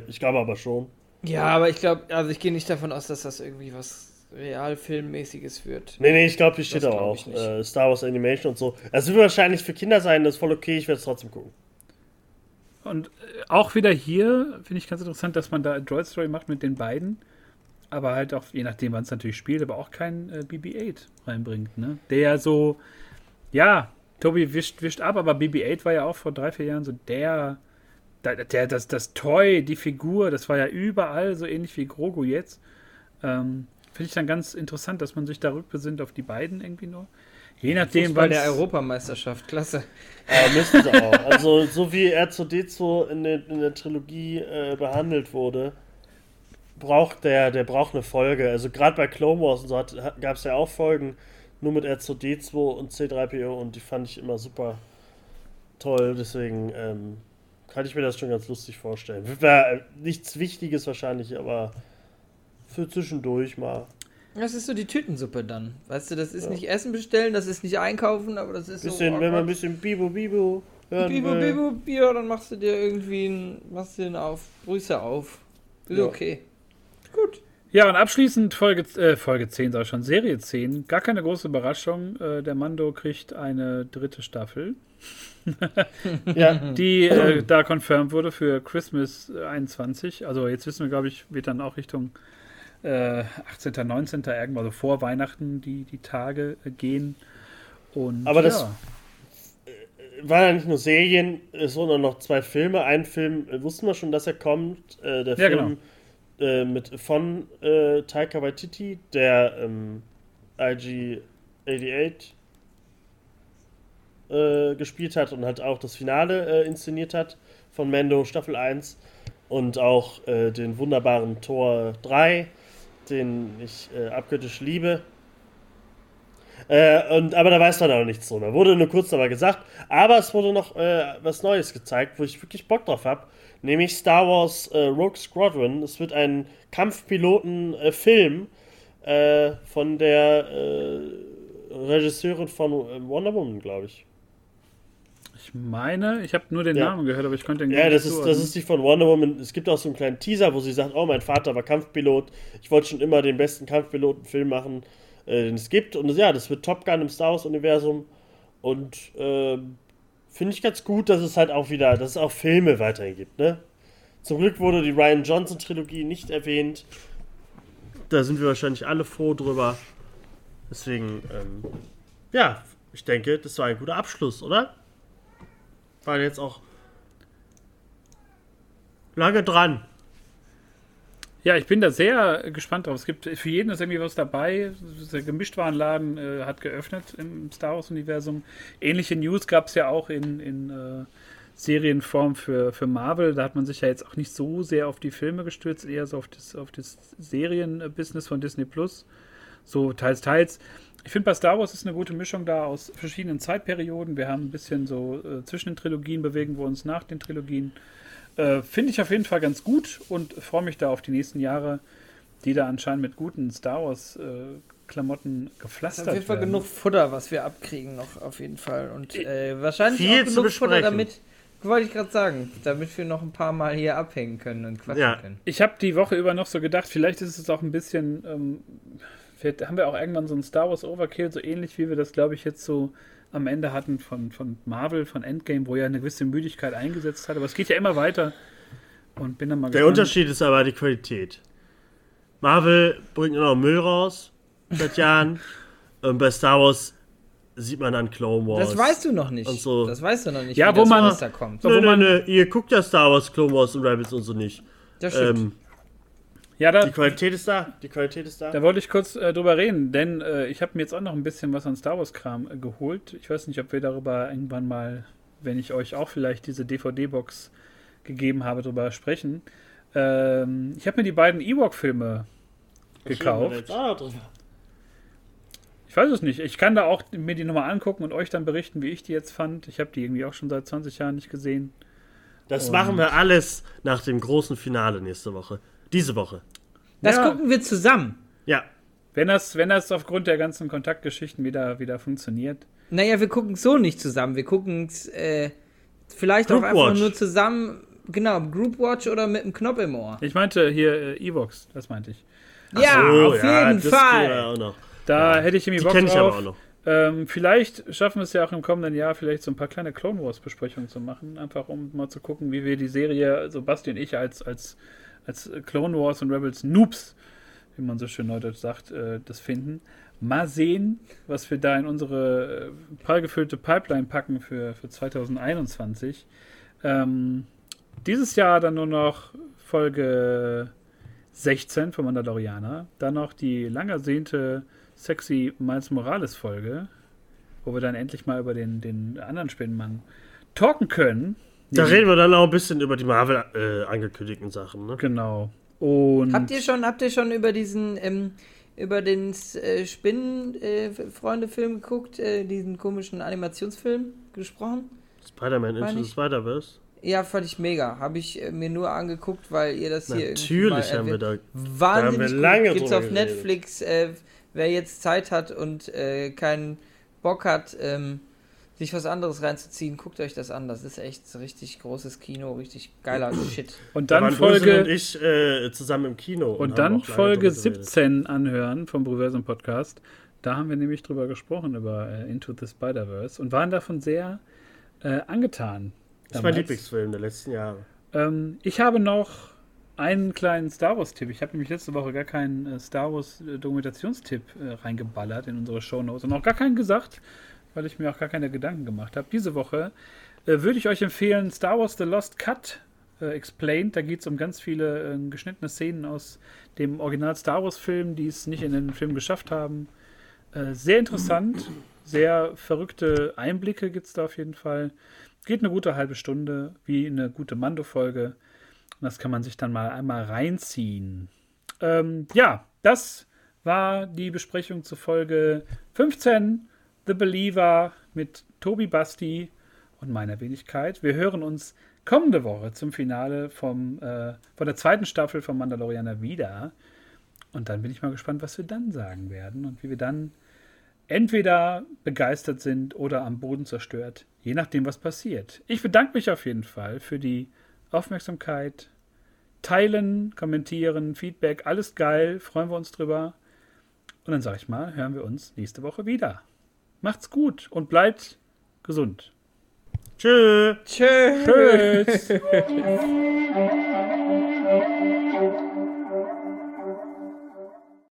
Ich glaube aber schon. Ja, aber ich glaube, also ich gehe nicht davon aus, dass das irgendwie was Realfilmmäßiges wird. Nee, nee, ich glaube, hier steht auch äh, Star Wars Animation und so. Das wird wahrscheinlich für Kinder sein, das ist voll okay, ich werde es trotzdem gucken. Und äh, auch wieder hier finde ich ganz interessant, dass man da Droid Story macht mit den beiden, aber halt auch, je nachdem, wann es natürlich spielt, aber auch kein äh, BB-8 reinbringt, ne? Der ja so, ja, Tobi wischt, wischt ab, aber BB-8 war ja auch vor drei, vier Jahren so der, der, der, das, das Toy, die Figur, das war ja überall so ähnlich wie Grogu jetzt. Ähm, Finde ich dann ganz interessant, dass man sich da rückbesinnt auf die beiden irgendwie nur. Je nachdem, bei der Europameisterschaft, klasse. Ja, müssen sie auch. Also, so wie R2D2 in der, in der Trilogie äh, behandelt wurde, braucht der, der braucht eine Folge. Also, gerade bei Clone Wars und so gab es ja auch Folgen nur mit R2D2 und C3PO und die fand ich immer super toll. Deswegen ähm, kann ich mir das schon ganz lustig vorstellen. Wäre nichts Wichtiges wahrscheinlich, aber für zwischendurch mal. Das ist so die Tütensuppe dann. Weißt du, das ist ja. nicht Essen bestellen, das ist nicht einkaufen, aber das ist bisschen, so. Oh wenn man ein bisschen Bibo Bibo hören Bibo will. Bibo Bibo, dann machst du dir irgendwie ein, machst du den auf, Grüße auf. Ist ja. okay. Gut. Ja, und abschließend Folge, äh, Folge 10, sag ich schon, Serie 10. Gar keine große Überraschung. Äh, der Mando kriegt eine dritte Staffel. [laughs] ja. Die äh, da confirmed wurde für Christmas 21. Also jetzt wissen wir, glaube ich, wird dann auch Richtung äh, 18., 19. irgendwann, also vor Weihnachten die, die Tage äh, gehen. Und, Aber das äh, war ja nicht nur Serien, es wurden auch noch zwei Filme. Ein Film äh, wussten wir schon, dass er kommt. Äh, der ja, Film genau. äh, mit, von äh, Taika Waititi, der ähm, IG-88 äh, gespielt hat und halt auch das Finale inszeniert hat von Mando Staffel 1 und auch den wunderbaren Tor 3 den ich äh, abgöttisch liebe. Äh, und, aber da weiß man auch nichts drüber. Wurde nur kurz dabei gesagt. Aber es wurde noch äh, was Neues gezeigt, wo ich wirklich Bock drauf habe. Nämlich Star Wars äh, Rogue Squadron. Es wird ein Kampfpiloten-Film äh, von der äh, Regisseurin von Wonder Woman, glaube ich. Ich meine, ich habe nur den ja. Namen gehört, aber ich konnte den Ja, das ist, das ist die von Wonder Woman. Es gibt auch so einen kleinen Teaser, wo sie sagt: Oh, mein Vater war Kampfpilot. Ich wollte schon immer den besten Kampfpilotenfilm machen, äh, den es gibt. Und ja, das wird Top Gun im Star Wars-Universum. Und äh, finde ich ganz gut, dass es halt auch wieder, dass es auch Filme weiterhin gibt, ne? Zum Glück wurde die Ryan Johnson-Trilogie nicht erwähnt. Da sind wir wahrscheinlich alle froh drüber. Deswegen, ähm, ja, ich denke, das war ein guter Abschluss, oder? War jetzt auch lange dran. Ja, ich bin da sehr gespannt drauf. Es gibt für jeden ist irgendwie was dabei. Der Gemischtwarenladen äh, hat geöffnet im Star Wars-Universum. Ähnliche News gab es ja auch in, in äh, Serienform für, für Marvel. Da hat man sich ja jetzt auch nicht so sehr auf die Filme gestürzt, eher so auf das, auf das Serienbusiness von Disney Plus. So teils, teils. Ich finde, bei Star Wars ist eine gute Mischung da aus verschiedenen Zeitperioden. Wir haben ein bisschen so äh, zwischen den Trilogien bewegen wir uns nach den Trilogien. Äh, finde ich auf jeden Fall ganz gut und freue mich da auf die nächsten Jahre, die da anscheinend mit guten Star Wars äh, Klamotten Das gepflastert ist auf jeden Fall genug Futter, was wir abkriegen noch auf jeden Fall. Und äh, wahrscheinlich Viel auch genug Futter, damit, wollte ich gerade sagen, damit wir noch ein paar Mal hier abhängen können und quatschen Ja. können. Ich habe die Woche über noch so gedacht, vielleicht ist es auch ein bisschen, ähm, vielleicht haben wir auch irgendwann so einen Star Wars Overkill, so ähnlich wie wir das, glaube ich, jetzt so am Ende hatten von, von Marvel, von Endgame, wo ja eine gewisse Müdigkeit eingesetzt hat. Aber es geht ja immer weiter. Und bin dann mal Der Unterschied ist aber die Qualität. Marvel bringt nur noch Müll raus seit Jahren. [laughs] und bei Star Wars sieht man an Clone Wars. Das weißt du noch nicht. Und so. Das weißt du noch nicht, Ja, wie wo das man- Monster kommt. Nö, wo nö, man- nö, ihr guckt ja Star Wars, Clone Wars und Rebels und so nicht. Das stimmt. Ähm, Ja, da, die Qualität ist da. Die Qualität ist da. Da wollte ich kurz äh, drüber reden, denn äh, ich habe mir jetzt auch noch ein bisschen was an Star Wars-Kram äh, geholt. Ich weiß nicht, ob wir darüber irgendwann mal, wenn ich euch auch vielleicht diese DVD-Box gegeben habe, drüber sprechen. Ähm, ich habe mir die beiden Ewok-Filme gekauft. Ich weiß es nicht. Ich kann da auch mir die nochmal angucken und euch dann berichten, wie ich die jetzt fand. Ich habe die irgendwie auch schon seit 20 Jahren nicht gesehen. Das Und- machen wir alles nach dem großen Finale nächste Woche. Diese Woche. das ja. gucken wir zusammen. Ja. Wenn das, wenn das aufgrund der ganzen Kontaktgeschichten wieder, wieder funktioniert. Naja, wir gucken so nicht zusammen. Wir gucken es äh, vielleicht Group auch einfach Watch. nur zusammen. Genau, Group Watch oder mit einem Knopf im Ohr. Ich meinte hier äh, Evox, das meinte ich. ja, So, auf jeden das Fall. geht ja auch noch. Da hätte ich irgendwie Die Bock kenne ich aber auch noch. Ähm, vielleicht schaffen wir es ja auch im kommenden Jahr, vielleicht so ein paar kleine Clone Wars Besprechungen zu machen. Einfach um mal zu gucken, wie wir die Serie, also Basti und ich als, als, als Clone Wars und Rebels Noobs, wie man so schön neudeutsch sagt, äh, das finden. Mal sehen, was wir da in unsere äh, prallgefüllte Pipeline packen für, für 2021. Ähm, dieses Jahr dann nur noch Folge 16 von Mandalorianer. Dann noch die lang ersehnte sexy Miles Morales Folge, wo wir dann endlich mal über den, den anderen Spinnenmann talken können. Da reden wir dann auch ein bisschen über die Marvel äh, angekündigten Sachen. Ne? Genau. Und Habt ihr schon, habt ihr schon über diesen, ähm, über den äh, Spinnen-Freunde-Film geguckt, äh, diesen komischen Animationsfilm gesprochen? Spider-Man Into the. Spider-Verse? Ja, fand ich mega. Habe ich äh, mir nur angeguckt, weil ihr das hier irgendwie Natürlich mal haben wir da. Wahnsinnig da haben wir gut. lange Gibt's drüber auf geredet. Netflix. Äh, wer jetzt Zeit hat und äh, keinen Bock hat, ähm, sich was anderes reinzuziehen, guckt euch das an. Das ist echt so richtig großes Kino, richtig geiler [clears throat] Shit. und Da dann Folge und ich äh, zusammen im Kino. und haben dann Folge drüber geredet. 17 anhören vom Bruversum Podcast. Da haben wir nämlich drüber gesprochen über äh, Into the Spider-Verse und waren davon sehr äh, angetan. Das ist mein. Lieblingsfilm der letzten Jahre. Ähm, ich habe noch einen kleinen Star Wars-Tipp. Ich habe nämlich letzte Woche gar keinen äh, Star Wars-Dokumentationstipp äh, reingeballert in unsere Shownotes und auch gar keinen gesagt, weil ich mir auch gar keine Gedanken gemacht habe. Diese Woche äh, würde ich euch empfehlen Star Wars The Lost Cut äh, Explained. Da geht es um ganz viele äh, geschnittene Szenen aus dem Original Star Wars-Film, die es nicht in den Film geschafft haben. Äh, sehr interessant, sehr verrückte Einblicke gibt es da auf jeden Fall. Geht eine gute halbe Stunde, wie eine gute Mando-Folge. Und das kann man sich dann mal einmal reinziehen. Ähm, ja, das war die Besprechung zu Folge 15, The Believer mit Tobi Basti und meiner Wenigkeit. Wir hören uns kommende Woche zum Finale vom, äh, von der zweiten Staffel von Mandalorianer wieder. Und dann bin ich mal gespannt, was wir dann sagen werden und wie wir dann entweder begeistert sind oder am Boden zerstört, je nachdem, was passiert. Ich bedanke mich auf jeden Fall für die Aufmerksamkeit. Teilen, kommentieren, Feedback, alles geil, freuen wir uns drüber. Und dann sage ich mal, hören wir uns nächste Woche wieder. Macht's gut und bleibt gesund. Tschüss. Tschö. Tschüss. [laughs]